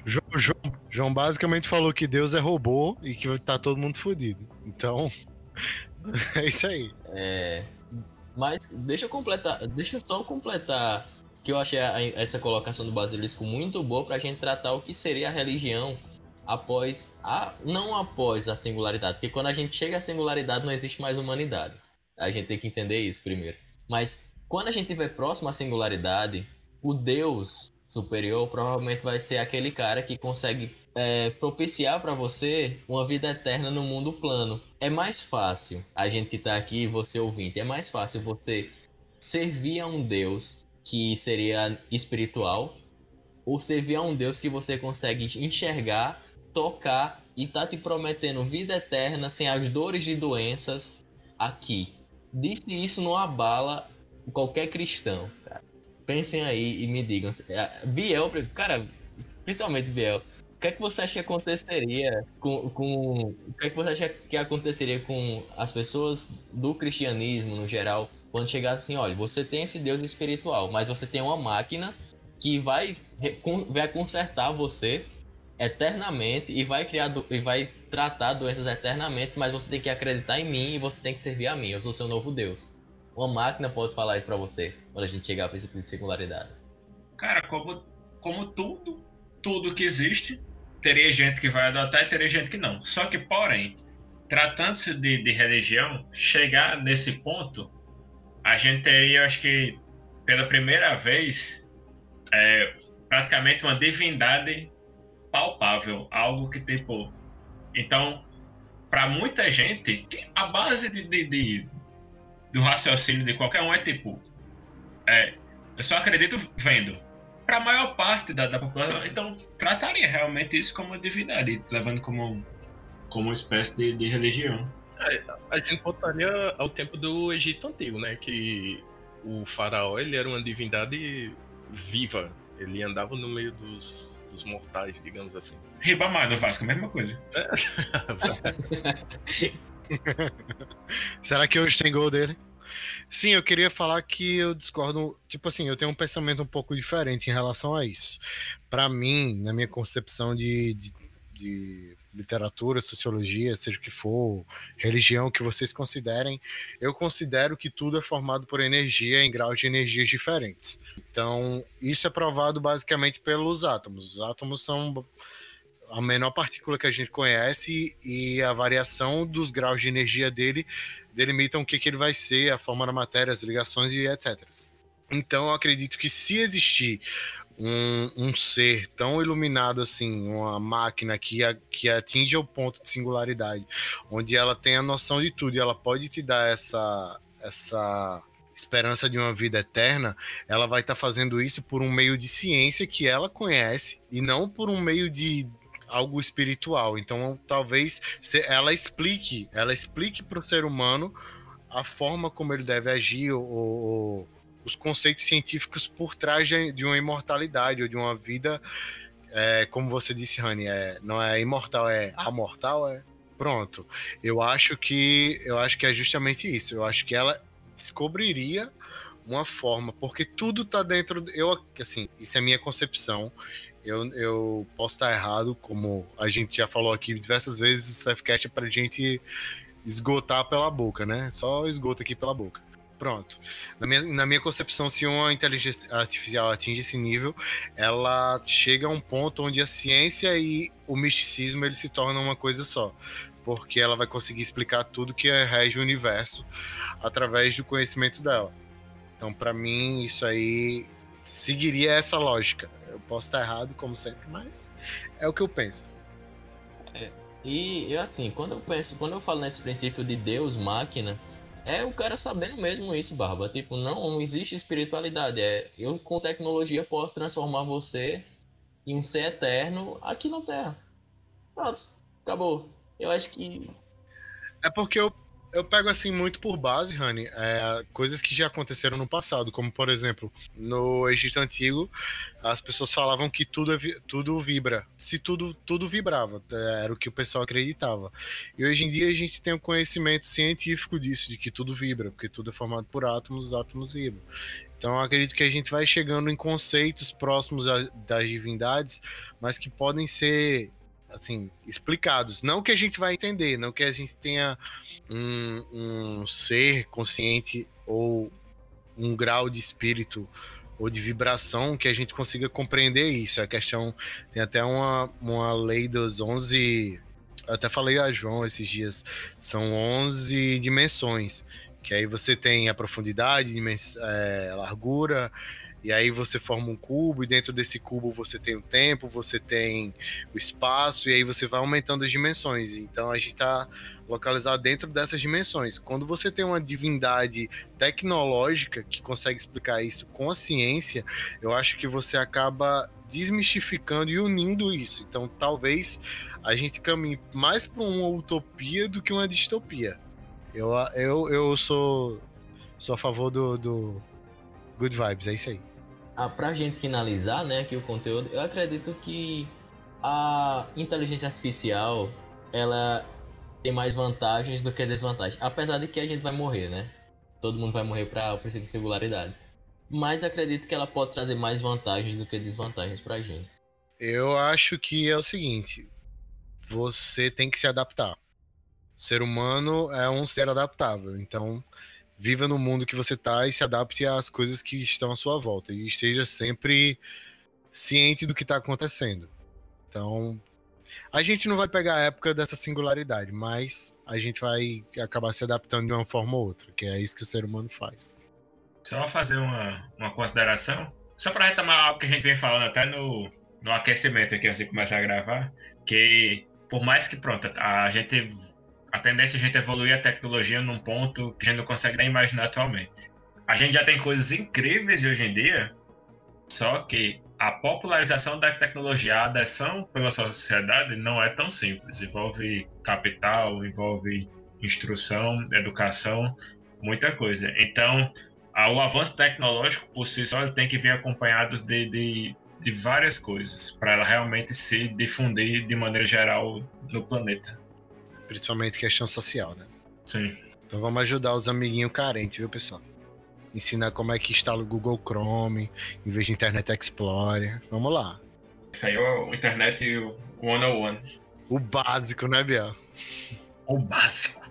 S2: João, João, João basicamente falou que Deus é robô e que tá todo mundo fodido. Então, *laughs* é isso aí.
S1: É, mas deixa eu completar, deixa eu só completar que eu achei a, essa colocação do Basilisco muito boa para a gente tratar o que seria a religião após a não após a singularidade, porque quando a gente chega à singularidade não existe mais humanidade. A gente tem que entender isso primeiro. Mas quando a gente estiver próximo à singularidade, o Deus superior provavelmente vai ser aquele cara que consegue é, propiciar para você uma vida eterna no mundo plano. É mais fácil, a gente que está aqui, você ouvinte, é mais fácil você servir a um Deus que seria espiritual ou servir a um Deus que você consegue enxergar, tocar e tá te prometendo vida eterna sem as dores de doenças aqui. Disse isso não abala qualquer cristão. Pensem aí e me digam. É, Biel, cara, principalmente Biel, o que é que você acha que aconteceria com, com o que é que você acha que aconteceria com as pessoas do cristianismo no geral quando chegasse assim, olha, você tem esse Deus espiritual, mas você tem uma máquina que vai vai consertar você eternamente e vai criar e vai tratar doenças eternamente, mas você tem que acreditar em mim e você tem que servir a mim. Eu sou seu novo Deus. Uma máquina pode falar isso para você quando a gente chegar esse tipo de singularidade.
S3: Cara, como como tudo, tudo que existe, teria gente que vai adotar e teria gente que não. Só que, porém, tratando-se de, de religião, chegar nesse ponto, a gente teria, acho que, pela primeira vez, é, praticamente uma divindade palpável, algo que tipo. Então, para muita gente, a base de, de, de, do raciocínio de qualquer um é tipo, é, eu só acredito vendo para a maior parte da, da, população. Então, trataria realmente isso como uma divindade, levando como, como uma espécie de, de religião.
S4: É, a gente voltaria ao tempo do Egito Antigo, né? Que o faraó ele era uma divindade viva. Ele andava no meio dos, dos mortais, digamos assim.
S3: Ribamar no Vasco, a mesma coisa. *laughs*
S2: Será que hoje tem gol dele? Sim, eu queria falar que eu discordo. Tipo assim, eu tenho um pensamento um pouco diferente em relação a isso. Para mim, na minha concepção de, de, de literatura, sociologia, seja o que for, religião que vocês considerem, eu considero que tudo é formado por energia em graus de energias diferentes. Então, isso é provado basicamente pelos átomos. Os átomos são a menor partícula que a gente conhece e a variação dos graus de energia dele delimitam o que, que ele vai ser, a forma da matéria, as ligações e etc. Então, eu acredito que se existir um, um, ser tão iluminado assim, uma máquina que, a, que atinge o ponto de singularidade, onde ela tem a noção de tudo e ela pode te dar essa, essa esperança de uma vida eterna, ela vai estar tá fazendo isso por um meio de ciência que ela conhece e não por um meio de algo espiritual. Então, talvez ela explique, ela explique para o ser humano a forma como ele deve agir ou, ou os conceitos científicos por trás de uma imortalidade ou de uma vida, é, como você disse, Rani, é, não é imortal, é amortal, é pronto. Eu acho que eu acho que é justamente isso. Eu acho que ela descobriria uma forma, porque tudo está dentro. Eu assim, isso é minha concepção. Eu, eu posso estar errado, como a gente já falou aqui diversas vezes, o Safecast é pra gente esgotar pela boca, né? Só esgota aqui pela boca. Pronto. Na minha, na minha concepção, se uma inteligência artificial atinge esse nível, ela chega a um ponto onde a ciência e o misticismo eles se tornam uma coisa só. Porque ela vai conseguir explicar tudo que rege o universo através do conhecimento dela. Então, para mim, isso aí seguiria essa lógica. Eu posso estar errado, como sempre, mas é o que eu penso.
S1: É, e assim, quando eu penso, quando eu falo nesse princípio de Deus máquina, é o cara sabendo mesmo isso, Barba. Tipo, não, existe espiritualidade. É eu com tecnologia posso transformar você em um ser eterno aqui na Terra. Pronto, acabou. Eu acho que.
S2: É porque eu eu pego assim muito por base, Rani, é, coisas que já aconteceram no passado, como por exemplo, no Egito Antigo, as pessoas falavam que tudo, é tudo vibra. Se tudo, tudo vibrava, é, era o que o pessoal acreditava. E hoje em dia a gente tem um conhecimento científico disso, de que tudo vibra, porque tudo é formado por átomos, os átomos vibram. Então acredito que a gente vai chegando em conceitos próximos das divindades, mas que podem ser assim, explicados. Não que a gente vai entender, não que a gente tenha um, um ser consciente ou um grau de espírito ou de vibração que a gente consiga compreender isso. A questão tem até uma, uma lei dos 11. Eu até falei a João esses dias, são 11 dimensões. Que aí você tem a profundidade, é, largura, e aí você forma um cubo, e dentro desse cubo você tem o tempo, você tem o espaço, e aí você vai aumentando as dimensões. Então a gente está localizado dentro dessas dimensões. Quando você tem uma divindade tecnológica que consegue explicar isso com a ciência, eu acho que você acaba desmistificando e unindo isso. Então talvez a gente caminhe mais para uma utopia do que uma distopia. Eu, eu, eu sou, sou a favor do, do Good Vibes, é isso aí
S1: ah, pra gente finalizar, né, aqui o conteúdo, eu acredito que a inteligência artificial, ela tem mais vantagens do que desvantagens. Apesar de que a gente vai morrer, né? Todo mundo vai morrer para o princípio de singularidade. Mas acredito que ela pode trazer mais vantagens do que desvantagens pra gente.
S2: Eu acho que é o seguinte, você tem que se adaptar. O ser humano é um ser adaptável, então viva no mundo que você tá e se adapte às coisas que estão à sua volta e esteja sempre ciente do que está acontecendo. Então, a gente não vai pegar a época dessa singularidade, mas a gente vai acabar se adaptando de uma forma ou outra, que é isso que o ser humano faz.
S3: Só fazer uma, uma consideração, só para retomar algo que a gente vem falando até no, no aquecimento aqui, de começar a gravar, que por mais que, pronto, a gente a tendência é a gente evoluir a tecnologia num ponto que a gente não consegue nem imaginar atualmente. A gente já tem coisas incríveis hoje em dia, só que a popularização da tecnologia, a adesão pela sociedade não é tão simples. Envolve capital, envolve instrução, educação, muita coisa. Então, o avanço tecnológico por si só tem que vir acompanhado de, de, de várias coisas para ela realmente se difundir de maneira geral no planeta.
S2: Principalmente questão social, né?
S3: Sim.
S2: Então vamos ajudar os amiguinhos carentes, viu, pessoal? Ensinar como é que instala o Google Chrome em vez de Internet Explorer. Vamos lá.
S3: Isso aí é o Internet 101.
S2: O básico, né, Biel?
S3: O básico.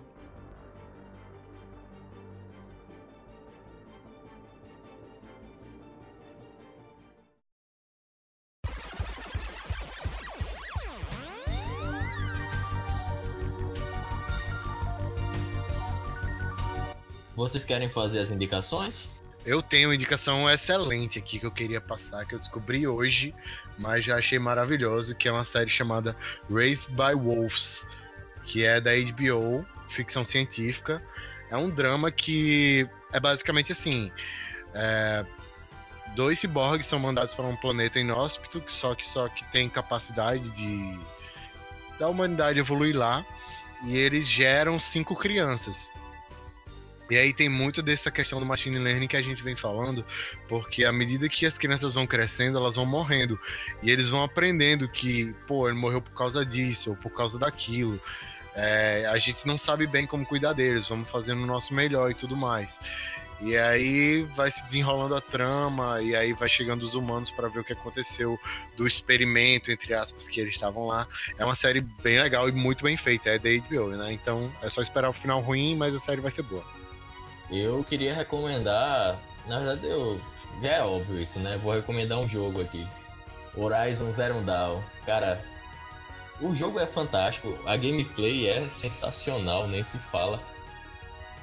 S1: Vocês querem fazer as indicações?
S2: Eu tenho uma indicação excelente aqui que eu queria passar, que eu descobri hoje, mas já achei maravilhoso, que é uma série chamada Raised by Wolves, que é da HBO, ficção científica. É um drama que é basicamente assim: é, dois ciborgues são mandados para um planeta inóspito, que só que só que tem capacidade de da humanidade evoluir lá, e eles geram cinco crianças. E aí tem muito dessa questão do machine learning que a gente vem falando, porque à medida que as crianças vão crescendo, elas vão morrendo. E eles vão aprendendo que, pô, ele morreu por causa disso, ou por causa daquilo. É, a gente não sabe bem como cuidar deles, vamos fazendo o nosso melhor e tudo mais. E aí vai se desenrolando a trama, e aí vai chegando os humanos para ver o que aconteceu do experimento, entre aspas, que eles estavam lá. É uma série bem legal e muito bem feita, é da HBO, né? Então é só esperar o final ruim, mas a série vai ser boa.
S1: Eu queria recomendar. Na verdade, eu. Já é óbvio isso, né? Vou recomendar um jogo aqui. Horizon Zero Dawn. Cara, o jogo é fantástico. A gameplay é sensacional, nem se fala.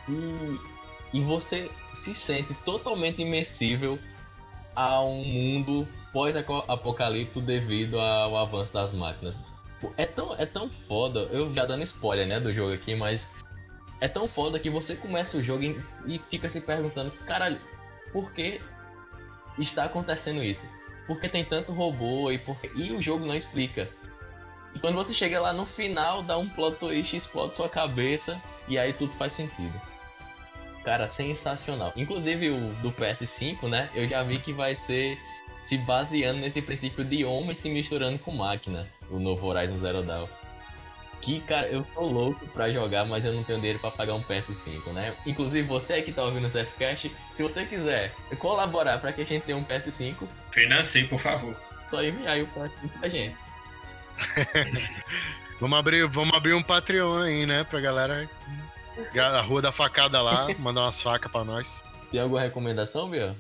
S1: E, e você se sente totalmente imersível a um mundo pós-apocalipto devido ao avanço das máquinas. É tão, é tão foda, eu já dando spoiler né, do jogo aqui, mas é tão foda que você começa o jogo e fica se perguntando, caralho, por que está acontecendo isso? Por que tem tanto robô e por E o jogo não explica. E quando você chega lá no final, dá um plot twist, explode sua cabeça e aí tudo faz sentido. Cara, sensacional. Inclusive o do PS5, né? Eu já vi que vai ser se baseando nesse princípio de homem se misturando com máquina, o novo Horizon Zero Dawn que, cara, eu tô louco pra jogar, mas eu não tenho dinheiro pra pagar um PS5, né? Inclusive, você que tá ouvindo o CFCast, se você quiser colaborar pra que a gente tenha um PS5,
S3: financie, por favor.
S1: Só enviar aí o PS5 pra gente. *laughs*
S2: vamos, abrir, vamos abrir um Patreon aí, né? Pra galera. A Rua da Facada lá, *laughs* mandar umas facas pra nós.
S1: Tem alguma recomendação, Bia?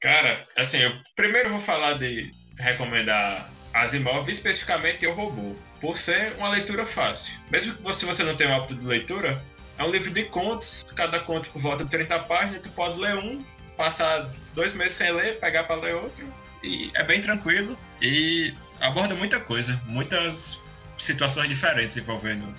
S3: Cara, assim, eu primeiro vou falar de recomendar Asimov, especificamente o robô, por ser uma leitura fácil. Mesmo que você, você não tenha um hábito de leitura, é um livro de contos, cada conto por volta de 30 páginas, tu pode ler um, passar dois meses sem ler, pegar para ler outro, e é bem tranquilo e aborda muita coisa, muitas situações diferentes envolvendo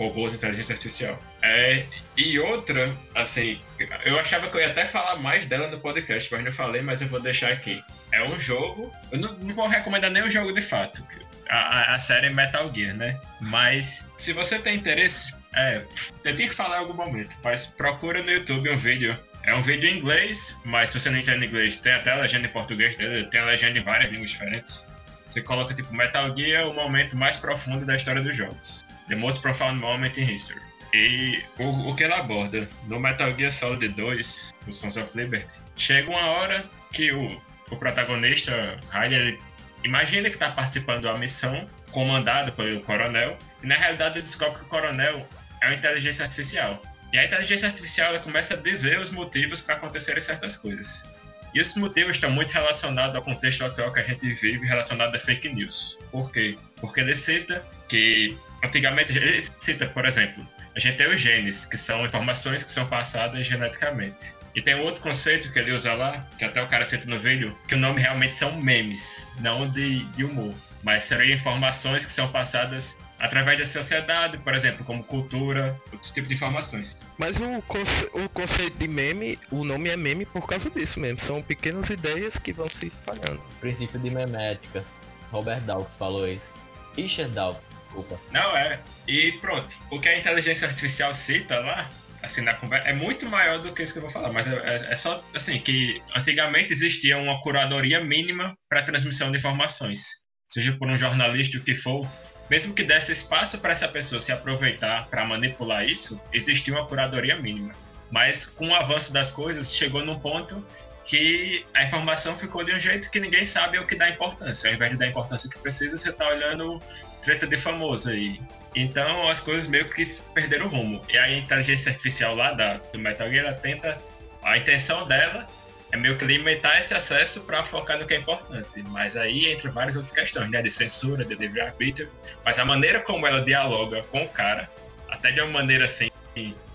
S3: robôs inteligência artificial. É, e outra, assim, eu achava que eu ia até falar mais dela no podcast, mas não falei, mas eu vou deixar aqui. É um jogo, eu não, não vou recomendar o jogo de fato, a, a, série Metal Gear, né? Mas se você tem interesse, é, eu tenho que falar em algum momento, mas procura no YouTube um vídeo é um vídeo em inglês, mas se você não entende inglês, tem até a legenda em português dele, tem a legenda em várias línguas diferentes. Você coloca tipo Metal Gear, o momento mais profundo da história dos jogos. The Most Profound Moment in History. E o, o que ele aborda no Metal Gear Solid 2, o Sons of Liberty, chega uma hora que o, o protagonista, Riley, imagina que está participando de uma missão comandada pelo coronel, e na realidade ele descobre que o coronel é uma inteligência artificial. E a inteligência artificial ela começa a dizer os motivos para acontecerem certas coisas. E esses motivos estão muito relacionados ao contexto atual que a gente vive, relacionado a fake news. Por quê? Porque ele cita que antigamente, ele cita, por exemplo, a gente tem os genes, que são informações que são passadas geneticamente. E tem outro conceito que ele usa lá, que até o cara cita no vídeo, que o nome realmente são memes, não de, de humor. Mas seriam informações que são passadas através da sociedade, por exemplo, como cultura, outros tipos de informações.
S4: Mas o, conce o conceito de meme, o nome é meme por causa disso mesmo. São pequenas ideias que vão se espalhando.
S1: Princípio de memética. Robert Dawkins falou isso. Richard Dawkins, desculpa.
S3: Não, é. E pronto. O que a inteligência artificial cita lá, assim, na conversa, é muito maior do que isso que eu vou falar. Mas é, é, é só, assim, que antigamente existia uma curadoria mínima para transmissão de informações. Seja por um jornalista o que for, mesmo que desse espaço para essa pessoa se aproveitar para manipular isso, existia uma curadoria mínima. Mas com o avanço das coisas, chegou num ponto que a informação ficou de um jeito que ninguém sabe o que dá importância. Ao invés de dar importância que precisa, você está olhando treta de famoso aí. Então as coisas meio que perderam o rumo. E a inteligência artificial lá da, do Metal Gear, ela tenta. A intenção dela é meio que limitar esse acesso para focar no que é importante. Mas aí entre várias outras questões, né? De censura, de livre-arbítrio. Mas a maneira como ela dialoga com o cara, até de uma maneira assim,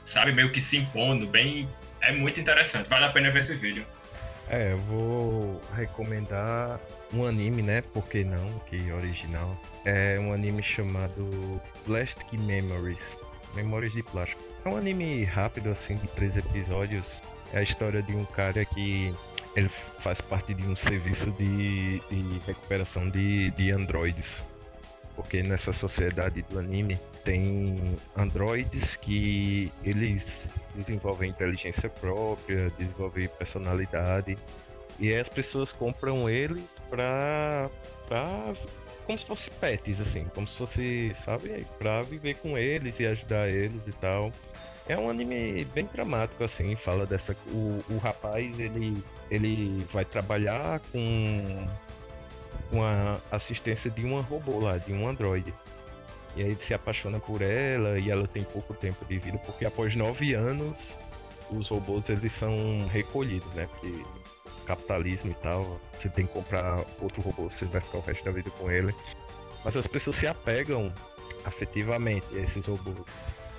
S3: sabe, meio que se impondo, bem. É muito interessante. Vale a pena ver esse vídeo.
S4: É, eu vou recomendar um anime, né? Por que não? Que original. É um anime chamado Plastic Memories. Memórias de plástico. É um anime rápido, assim, de três episódios é a história de um cara que ele faz parte de um serviço de, de recuperação de, de androides. Porque nessa sociedade do anime tem androides que eles desenvolvem inteligência própria, desenvolvem personalidade. E as pessoas compram eles pra, pra como se fosse pets, assim, como se fosse, sabe, pra viver com eles e ajudar eles e tal. É um anime bem dramático, assim, fala dessa. O, o rapaz, ele, ele vai trabalhar com, com a assistência de uma robô lá, de um androide. E aí ele se apaixona por ela e ela tem pouco tempo de vida, porque após nove anos os robôs eles são recolhidos, né? Porque capitalismo e tal, você tem que comprar outro robô, você vai ficar o resto da vida com ele. Mas as pessoas se apegam afetivamente a esses robôs.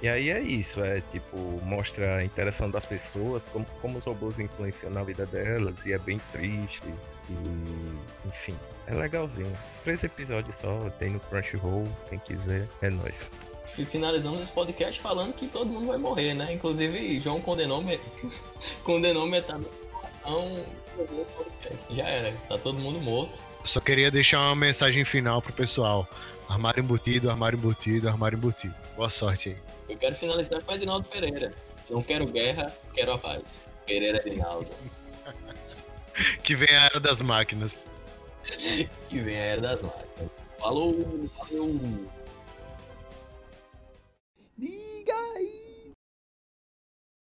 S4: E aí é isso, é tipo, mostra a interação das pessoas, como, como os robôs influenciam na vida delas, e é bem triste. E enfim, é legalzinho. Três episódios só, tem no Crunchyroll, quem quiser, é nóis.
S1: E finalizamos esse podcast falando que todo mundo vai morrer, né? Inclusive, João condenou, me... *laughs* condenou metade da população. Já era, tá todo mundo morto.
S2: Só queria deixar uma mensagem final pro pessoal. Armário embutido, armário embutido, armário embutido. Boa sorte aí.
S1: Eu quero finalizar com Edinaldo Pereira. Não quero guerra, quero a paz. Pereira é Edinaldo. *laughs*
S2: que vem a era das máquinas. *laughs*
S1: que vem a era das máquinas. Falou, Falou? Liga aí.